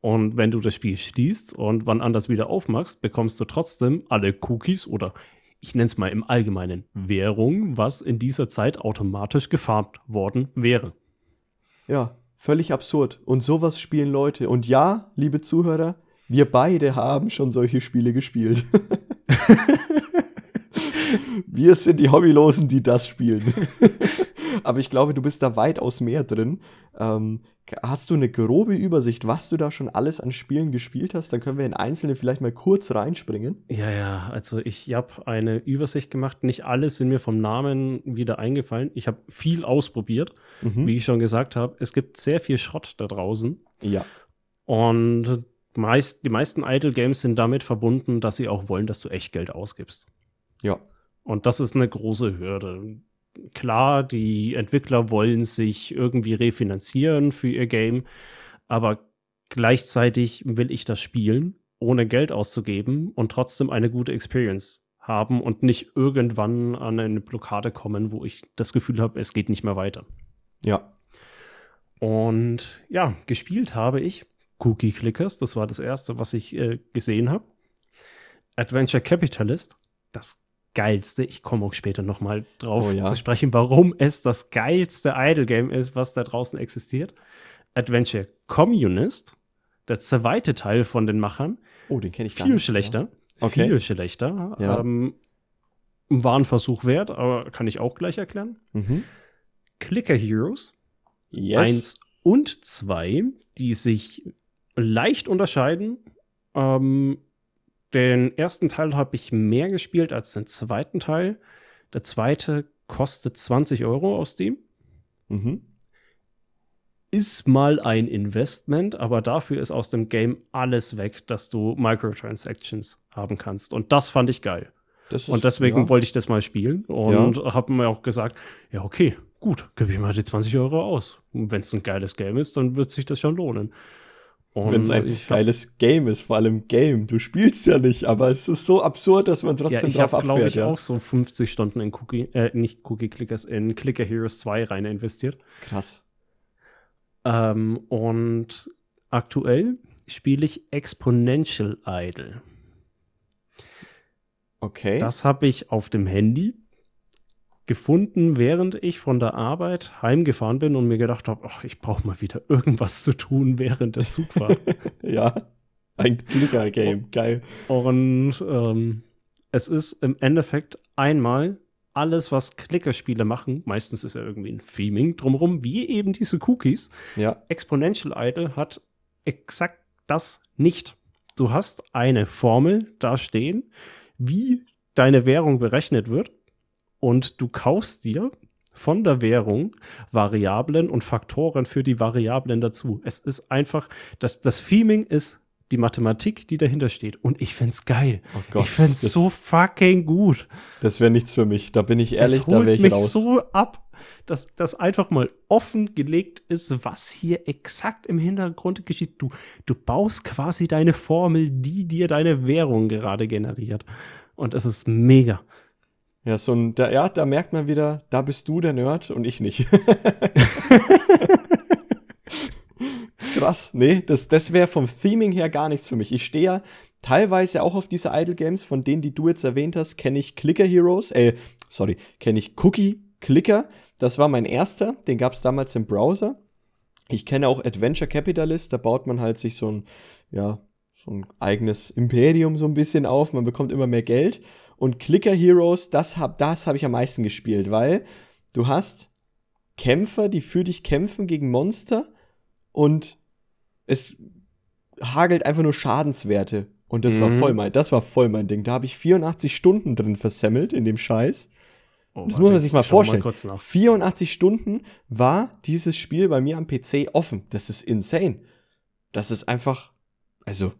und wenn du das Spiel schließt und wann anders wieder aufmachst, bekommst du trotzdem alle Cookies oder ich nenne es mal im Allgemeinen Währung, was in dieser Zeit automatisch gefarmt worden wäre. Ja, völlig absurd. Und sowas spielen Leute. Und ja, liebe Zuhörer, wir beide haben schon solche Spiele gespielt. <laughs> wir sind die Hobbylosen, die das spielen. <laughs> Aber ich glaube, du bist da weitaus mehr drin. Ähm, Hast du eine grobe Übersicht, was du da schon alles an Spielen gespielt hast? Dann können wir in einzelne vielleicht mal kurz reinspringen. Ja, ja, also ich habe eine Übersicht gemacht. Nicht alle sind mir vom Namen wieder eingefallen. Ich habe viel ausprobiert. Mhm. Wie ich schon gesagt habe, es gibt sehr viel Schrott da draußen. Ja. Und meist, die meisten Idle Games sind damit verbunden, dass sie auch wollen, dass du echt Geld ausgibst. Ja. Und das ist eine große Hürde klar, die Entwickler wollen sich irgendwie refinanzieren für ihr Game, aber gleichzeitig will ich das spielen, ohne Geld auszugeben und trotzdem eine gute Experience haben und nicht irgendwann an eine Blockade kommen, wo ich das Gefühl habe, es geht nicht mehr weiter. Ja. Und ja, gespielt habe ich Cookie Clickers, das war das erste, was ich äh, gesehen habe. Adventure Capitalist, das geilste, ich komme auch später nochmal drauf oh, ja? zu sprechen, warum es das geilste Idle-Game ist, was da draußen existiert. Adventure Communist, der zweite Teil von den Machern. Oh, den kenne ich gar viel nicht. Schlechter, ja. okay. Viel schlechter. Ja. Ähm, war ein Versuch wert, aber kann ich auch gleich erklären. Mhm. Clicker Heroes. Yes. Eins und zwei, die sich leicht unterscheiden. Ähm, den ersten Teil habe ich mehr gespielt als den zweiten Teil. Der zweite kostet 20 Euro auf Steam. Mhm. ist mal ein Investment, aber dafür ist aus dem Game alles weg, dass du Microtransactions haben kannst. Und das fand ich geil. Ist, und deswegen ja. wollte ich das mal spielen und ja. habe mir auch gesagt, ja, okay, gut, gebe ich mal die 20 Euro aus. Wenn es ein geiles Game ist, dann wird sich das schon lohnen. Wenn es ein geiles Game ist, vor allem Game. Du spielst ja nicht, aber es ist so absurd, dass man trotzdem ja, ich drauf hab, abfährt. Ich habe, glaube ich, auch so 50 Stunden in Cookie, äh, nicht Cookie Clickers, in Clicker Heroes 2 rein investiert. Krass. Ähm, und aktuell spiele ich Exponential Idol. Okay. Das habe ich auf dem Handy gefunden, während ich von der Arbeit heimgefahren bin und mir gedacht habe, ach, ich brauche mal wieder irgendwas zu tun während der Zugfahrt. <laughs> ja, ein Clicker-Game, geil. Und ähm, es ist im Endeffekt einmal alles, was Klickerspiele machen. Meistens ist ja irgendwie ein Theming drumherum, wie eben diese Cookies. Ja. Exponential Idol hat exakt das nicht. Du hast eine Formel da stehen, wie deine Währung berechnet wird und du kaufst dir von der Währung Variablen und Faktoren für die Variablen dazu. Es ist einfach, das, das Theming ist die Mathematik, die dahinter steht. Und ich find's geil. Oh Gott, ich find's so fucking gut. Das wäre nichts für mich. Da bin ich ehrlich, da wäre ich mich raus. so ab, dass das einfach mal offengelegt ist, was hier exakt im Hintergrund geschieht. Du, du baust quasi deine Formel, die dir deine Währung gerade generiert. Und es ist mega. Ja, so ein, da, ja, da merkt man wieder, da bist du der Nerd und ich nicht. <laughs> Krass, nee, das, das wäre vom Theming her gar nichts für mich. Ich stehe ja teilweise auch auf diese Idle Games, von denen, die du jetzt erwähnt hast, kenne ich Clicker Heroes, äh, sorry, kenne ich Cookie Clicker. Das war mein erster, den gab es damals im Browser. Ich kenne auch Adventure Capitalist, da baut man halt sich so ein, ja, so ein eigenes Imperium so ein bisschen auf, man bekommt immer mehr Geld. Und Clicker Heroes, das habe das hab ich am meisten gespielt, weil du hast Kämpfer, die für dich kämpfen gegen Monster und es hagelt einfach nur Schadenswerte. Und das mhm. war voll mein, das war voll mein Ding. Da habe ich 84 Stunden drin versemmelt in dem Scheiß. Oh, das muss man sich mal vorstellen. Mal 84 Stunden war dieses Spiel bei mir am PC offen. Das ist insane. Das ist einfach, also,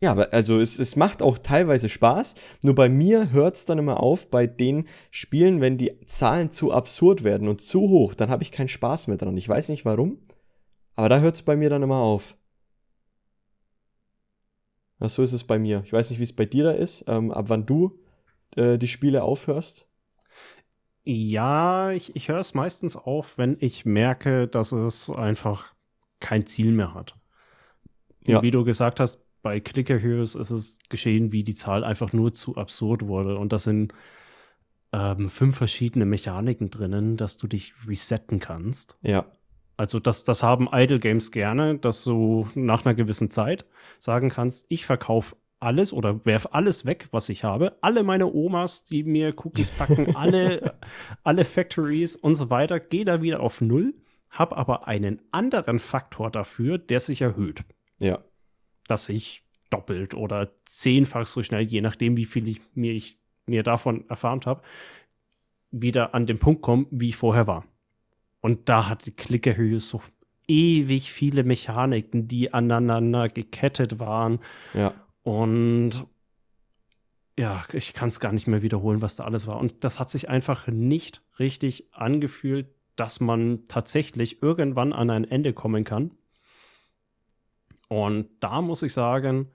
ja, aber also es, es macht auch teilweise Spaß. Nur bei mir hört es dann immer auf bei den Spielen, wenn die Zahlen zu absurd werden und zu hoch, dann habe ich keinen Spaß mehr dran. Ich weiß nicht warum, aber da hört es bei mir dann immer auf. Ja, so ist es bei mir. Ich weiß nicht, wie es bei dir da ist, ähm, ab wann du äh, die Spiele aufhörst. Ja, ich, ich höre es meistens auf, wenn ich merke, dass es einfach kein Ziel mehr hat. Ja. Wie du gesagt hast, bei Clicker Heroes ist es geschehen, wie die Zahl einfach nur zu absurd wurde. Und das sind ähm, fünf verschiedene Mechaniken drinnen, dass du dich resetten kannst. Ja. Also das, das haben Idle Games gerne, dass du nach einer gewissen Zeit sagen kannst, ich verkaufe alles oder werf alles weg, was ich habe. Alle meine Omas, die mir Cookies packen, <laughs> alle, alle Factories und so weiter, gehe da wieder auf Null, habe aber einen anderen Faktor dafür, der sich erhöht. Ja dass ich doppelt oder zehnfach so schnell, je nachdem, wie viel ich mir, ich, mir davon erfahren habe, wieder an den Punkt komme, wie ich vorher war. Und da hat die Klickerhöhe so ewig viele Mechaniken, die aneinander gekettet waren. Ja. Und ja, ich kann es gar nicht mehr wiederholen, was da alles war. Und das hat sich einfach nicht richtig angefühlt, dass man tatsächlich irgendwann an ein Ende kommen kann. Und da muss ich sagen,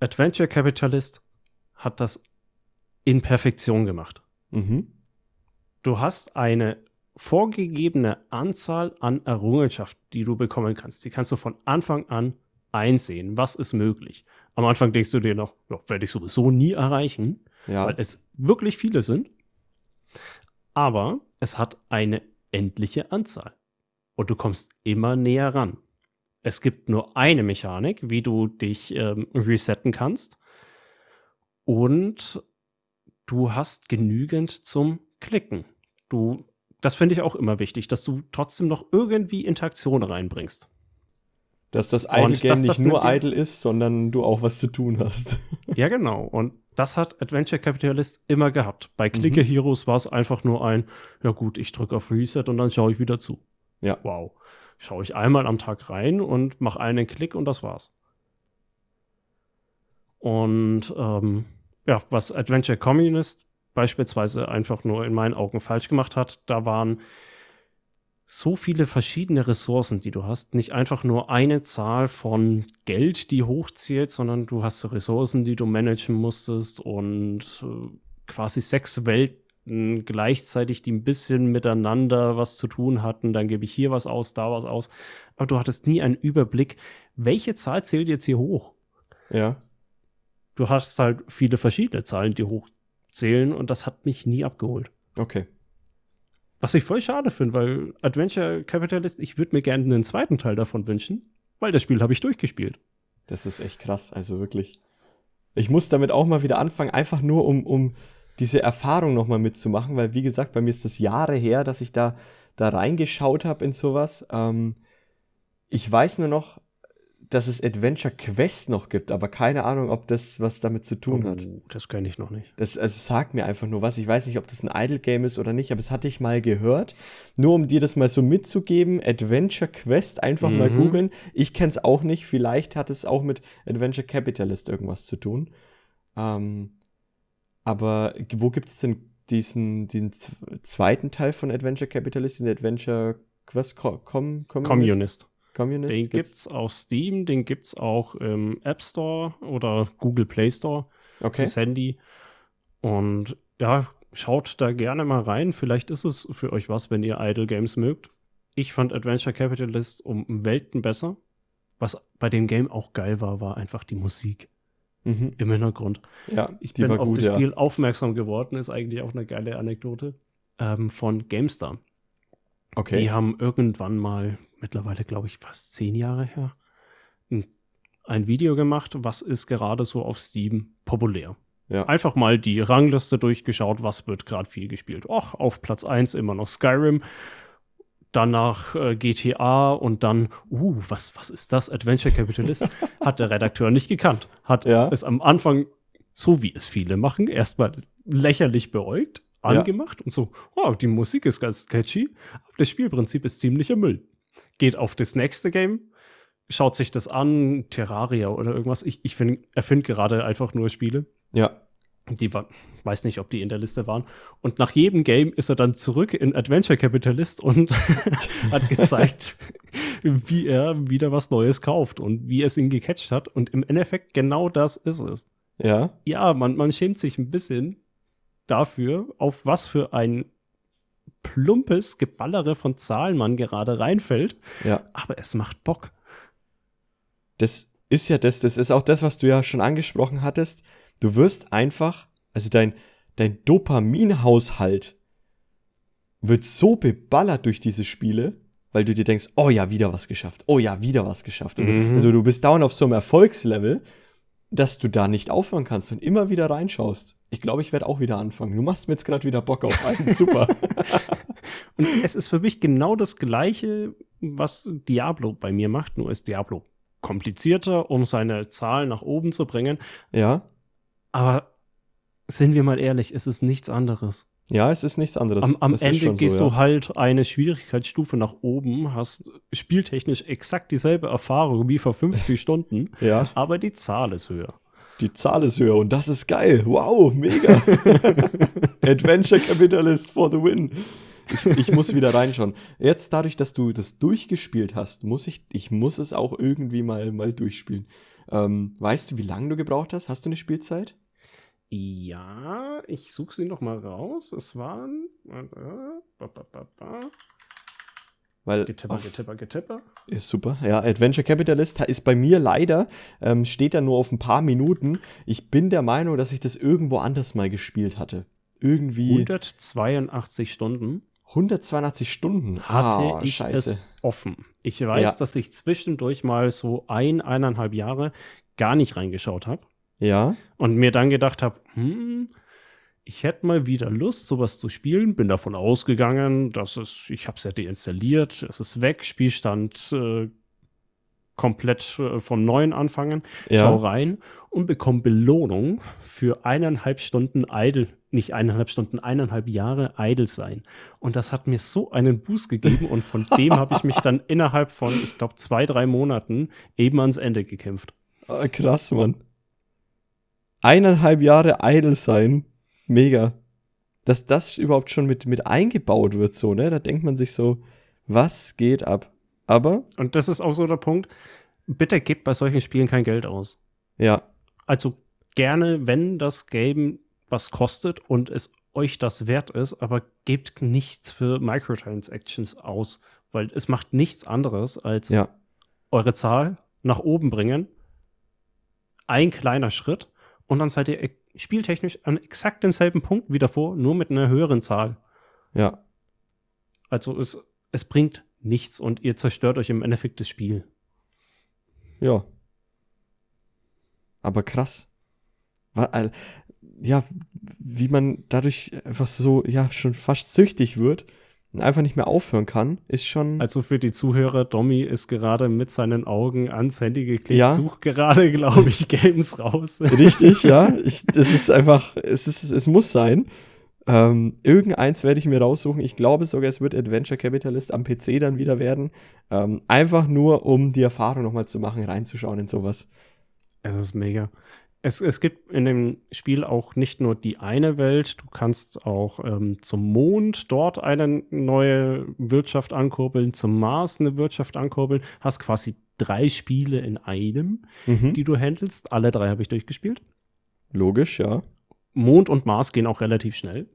Adventure Capitalist hat das in Perfektion gemacht. Mhm. Du hast eine vorgegebene Anzahl an Errungenschaften, die du bekommen kannst. Die kannst du von Anfang an einsehen. Was ist möglich? Am Anfang denkst du dir noch, ja, werde ich sowieso nie erreichen, ja. weil es wirklich viele sind. Aber es hat eine endliche Anzahl. Und du kommst immer näher ran. Es gibt nur eine Mechanik, wie du dich ähm, resetten kannst. Und du hast genügend zum Klicken. Du, das finde ich auch immer wichtig, dass du trotzdem noch irgendwie Interaktion reinbringst. Dass das Idle Game nicht nur idle ist, sondern du auch was zu tun hast. <laughs> ja, genau. Und das hat Adventure Capitalist immer gehabt. Bei Clicker mhm. Heroes war es einfach nur ein, ja gut, ich drücke auf Reset und dann schaue ich wieder zu. Ja. Wow. Schaue ich einmal am Tag rein und mache einen Klick und das war's. Und ähm, ja, was Adventure Communist beispielsweise einfach nur in meinen Augen falsch gemacht hat, da waren so viele verschiedene Ressourcen, die du hast. Nicht einfach nur eine Zahl von Geld, die hochzählt, sondern du hast Ressourcen, die du managen musstest und äh, quasi sechs Welten gleichzeitig, die ein bisschen miteinander was zu tun hatten. Dann gebe ich hier was aus, da was aus. Aber du hattest nie einen Überblick, welche Zahl zählt jetzt hier hoch. Ja. Du hast halt viele verschiedene Zahlen, die hochzählen und das hat mich nie abgeholt. Okay. Was ich voll schade finde, weil Adventure Capitalist, ich würde mir gerne einen zweiten Teil davon wünschen, weil das Spiel habe ich durchgespielt. Das ist echt krass, also wirklich. Ich muss damit auch mal wieder anfangen, einfach nur um, um diese Erfahrung nochmal mitzumachen, weil wie gesagt, bei mir ist das Jahre her, dass ich da, da reingeschaut habe in sowas. Ähm, ich weiß nur noch, dass es Adventure Quest noch gibt, aber keine Ahnung, ob das was damit zu tun hat. Oh, das kenne ich noch nicht. Das also sagt mir einfach nur was. Ich weiß nicht, ob das ein Idle Game ist oder nicht, aber das hatte ich mal gehört. Nur um dir das mal so mitzugeben, Adventure Quest einfach mal Mhm. googeln. Ich kenne es auch nicht. Vielleicht hat es auch mit Adventure Capitalist irgendwas zu tun. Ähm, aber wo gibt es denn diesen, den z- zweiten Teil von Adventure Capitalist, den Adventure Quest Co Com Communist? Communist. Communist Den gibt's auf Steam, den gibt's auch im App Store oder Google Play Store Okay. fürs Handy. Und ja, schaut da gerne mal rein. Vielleicht ist es für euch was, wenn ihr Idle Games mögt. Ich fand Adventure Capitalist um Welten besser. Was bei dem Game auch geil war, war einfach die Musik Mhm. im Hintergrund. Ja, Ich bin auf gut, das ja. Spiel aufmerksam geworden, ist eigentlich auch eine geile Anekdote, ähm, von GameStar. Okay. Die haben irgendwann mal, mittlerweile glaube ich fast zehn Jahre her, ein, ein Video gemacht, was ist gerade so auf Steam populär. Ja. Einfach mal die Rangliste durchgeschaut, was wird gerade viel gespielt. Och, auf Platz 1 immer noch Skyrim, danach äh, GTA und dann, uh, was, was ist das? Adventure Capitalist? <laughs> Hat der Redakteur nicht gekannt. Hat Ja. es am Anfang, so wie es viele machen, erstmal lächerlich beäugt, Ja. angemacht und so, oh, die Musik ist ganz catchy, aber das Spielprinzip ist ziemlicher Müll. Geht auf das nächste Game, schaut sich das an, Terraria oder irgendwas. Ich, ich find, erfinde gerade einfach nur Spiele. Ja. Die war, weiß nicht, ob die in der Liste waren. Und nach jedem Game ist er dann zurück in Adventure Capitalist und <laughs> hat gezeigt, <laughs> wie er wieder was Neues kauft und wie es ihn gecatcht hat. Und im Endeffekt genau das ist es. Ja. Ja, man, man schämt sich ein bisschen dafür, auf was für ein plumpes Geballere von Zahlen man gerade reinfällt. Ja. Aber es macht Bock. das ist ja das, das ist auch das, was du ja schon angesprochen hattest. Du wirst einfach, also dein, dein Dopaminhaushalt wird so beballert durch diese Spiele, weil du dir denkst, oh ja, wieder was geschafft, oh ja, wieder was geschafft. Und Mhm. also du bist down auf so einem Erfolgslevel, dass du da nicht aufhören kannst und immer wieder reinschaust. Ich glaube, ich werde auch wieder anfangen. Du machst mir jetzt gerade wieder Bock auf einen. <laughs> Super. <laughs> Und es ist für mich genau das Gleiche, was Diablo bei mir macht, nur ist Diablo komplizierter, um seine Zahlen nach oben zu bringen. ja. Aber sind wir mal ehrlich, es ist nichts anderes. Ja, es ist nichts anderes. Am, am Ende gehst so, du halt eine Schwierigkeitsstufe nach oben, hast spieltechnisch exakt dieselbe Erfahrung wie vor 50 <laughs> Stunden, ja. ja. aber die Zahl ist höher. Die Zahl ist höher und das ist geil. Wow, mega. <laughs> Adventure Capitalist for the win. Ich, ich muss wieder reinschauen. Jetzt dadurch, dass du das durchgespielt hast, muss ich, ich muss es auch irgendwie mal, mal durchspielen. Ähm, weißt du, wie lange du gebraucht hast? Hast du eine Spielzeit? Ja, ich suche sie noch mal raus. Es waren. Weil Getipper, Getipper, Getipper. Ist super. Ja, Adventure Capitalist ist bei mir leider, ähm, steht da nur auf ein paar Minuten. Ich bin der Meinung, dass ich das irgendwo anders mal gespielt hatte. Irgendwie 182 Stunden 182 Stunden. hatte Ah, ich scheiße. es offen. Ich weiß, Ja. dass ich zwischendurch mal so ein, eineinhalb Jahre gar nicht reingeschaut habe Ja, und mir dann gedacht habe, hm, ich hätte mal wieder Lust, sowas zu spielen. Bin davon ausgegangen, dass es, ich habe es ja deinstalliert, es ist weg, Spielstand äh, komplett äh, vom Neuen anfangen. ja. Schau rein und bekomme Belohnung für eineinhalb Stunden Idle nicht eineinhalb Stunden, eineinhalb Jahre idle sein. Und das hat mir so einen Boost gegeben und von dem habe ich mich dann <laughs> innerhalb von, ich glaube, zwei, drei Monaten eben ans Ende gekämpft. Ah, krass, Mann. Eineinhalb Jahre idle sein. Mega. Dass das überhaupt schon mit, mit eingebaut wird, so, ne? Da denkt man sich so, was geht ab? Aber. Und das ist auch so der Punkt. Bitte gebt bei solchen Spielen kein Geld aus. Ja. Also gerne, wenn das Game was kostet und es euch das wert ist, aber gebt nichts für Microtransactions aus, weil es macht nichts anderes als ja. eure Zahl nach oben bringen. Ein kleiner Schritt und dann seid ihr e- spieltechnisch an exakt demselben Punkt wie davor, nur mit einer höheren Zahl. Ja. Also es, es bringt nichts und ihr zerstört euch im Endeffekt das Spiel. Ja. Aber krass. Ja, wie man dadurch einfach so, ja, schon fast süchtig wird einfach nicht mehr aufhören kann, ist schon. Also für die Zuhörer, Domi ist gerade mit seinen Augen ans Handy geklickt, Ja. sucht gerade, <laughs> glaube ich, Games raus. Richtig, ja. Ich, das ist einfach, es, ist, es muss sein. Ähm, irgendeins werde ich mir raussuchen. Ich glaube sogar, es wird Adventure Capitalist am PC dann wieder werden. Ähm, einfach nur, um die Erfahrung nochmal zu machen, reinzuschauen in sowas. Es ist mega. Es, es gibt in dem Spiel auch nicht nur die eine Welt, du kannst auch ähm, zum Mond dort eine neue Wirtschaft ankurbeln, zum Mars eine Wirtschaft ankurbeln, hast quasi drei Spiele in einem, Mhm. die du handelst. Alle drei habe ich durchgespielt. Logisch, ja. Mond und Mars gehen auch relativ schnell.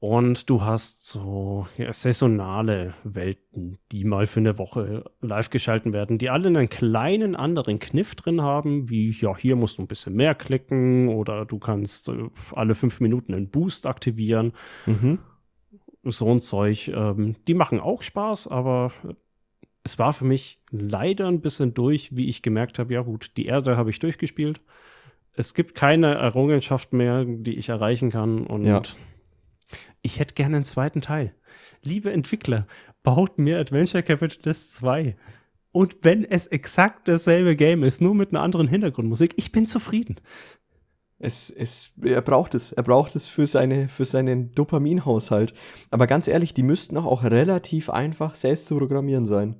Und du hast so ja, saisonale Welten, die mal für eine Woche live geschalten werden, die alle einen kleinen anderen Kniff drin haben, wie ja, hier musst du ein bisschen mehr klicken oder du kannst äh, alle fünf Minuten einen Boost aktivieren. Mhm. So ein Zeug. Ähm, die machen auch Spaß, aber es war für mich leider ein bisschen durch, wie ich gemerkt habe, ja gut, die Erde habe ich durchgespielt. Es gibt keine Errungenschaft mehr, die ich erreichen kann und Ja. Ich hätte gerne einen zweiten Teil. Liebe Entwickler, baut mir Adventure Capitalist 2. Und wenn es exakt dasselbe Game ist, nur mit einer anderen Hintergrundmusik, ich bin zufrieden. Es, es, er braucht es. Er braucht es für, seine, für seinen Dopaminhaushalt. Aber ganz ehrlich, die müssten auch, auch relativ einfach selbst zu programmieren sein.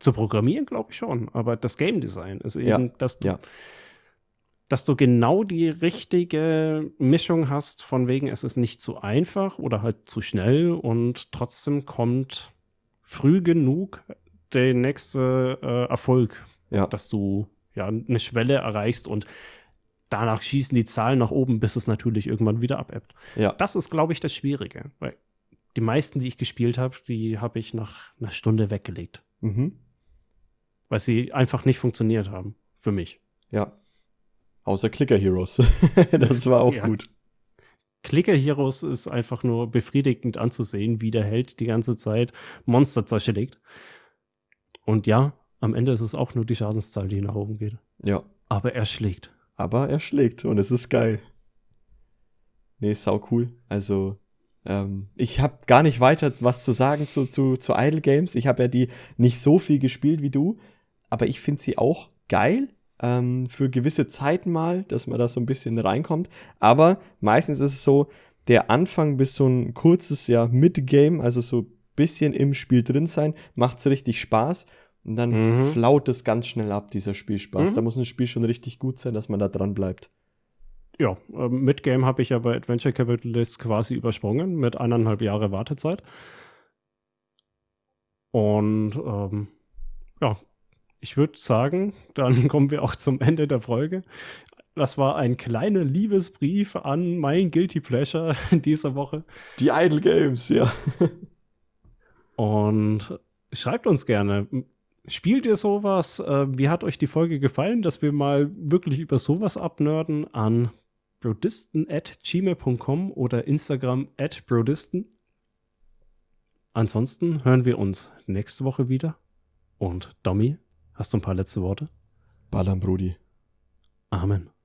Zu programmieren glaube ich schon, aber das Game Design ist eben, Ja, dass, du, ja. Dass du genau die richtige Mischung hast, von wegen es ist nicht zu einfach oder halt zu schnell und trotzdem kommt früh genug der nächste äh, Erfolg, Ja. dass du ja eine Schwelle erreichst und danach schießen die Zahlen nach oben, bis es natürlich irgendwann wieder abebbt. Ja. Das ist, glaube ich, das Schwierige, weil die meisten, die ich gespielt habe, die habe ich nach einer Stunde weggelegt, Mhm. weil sie einfach nicht funktioniert haben für mich. Ja. Außer Clicker Heroes. <laughs> das war auch Ja. gut. Clicker Heroes ist einfach nur befriedigend anzusehen, wie der Held die ganze Zeit Monster zerschlägt. Und ja, am Ende ist es auch nur die Schadenszahl, die nach oben geht. Ja. Aber er schlägt. Aber er schlägt und es ist geil. Nee, ist sau cool. Also, ähm, ich habe gar nicht weiter was zu sagen zu, zu, zu Idle Games. Ich habe ja die nicht so viel gespielt wie du, aber ich finde sie auch geil. Ähm, für gewisse Zeiten mal, dass man da so ein bisschen reinkommt. Aber meistens ist es so, der Anfang bis so ein kurzes ja Mid-Game, also so ein bisschen im Spiel drin sein, macht's richtig Spaß. Und dann Mhm. flaut es ganz schnell ab, dieser Spielspaß. Mhm. Da muss ein Spiel schon richtig gut sein, dass man da dran bleibt. Ja, ähm, mit Game habe ich ja bei Adventure Capitalist quasi übersprungen mit eineinhalb Jahre Wartezeit. Und ähm, ja, ich würde sagen, dann <laughs> kommen wir auch zum Ende der Folge. Das war ein kleiner Liebesbrief an mein Guilty Pleasure <laughs> dieser Woche. Die Idle Games, ja. <laughs> Und schreibt uns gerne. Spielt ihr sowas? Äh, Wie hat euch die Folge gefallen, dass wir mal wirklich über sowas abnörden an brodisten at gmail.com oder Instagram at brodisten. Ansonsten hören wir uns nächste Woche wieder. Und Domi, hast du ein paar letzte Worte? Ballern, Brudi. Amen.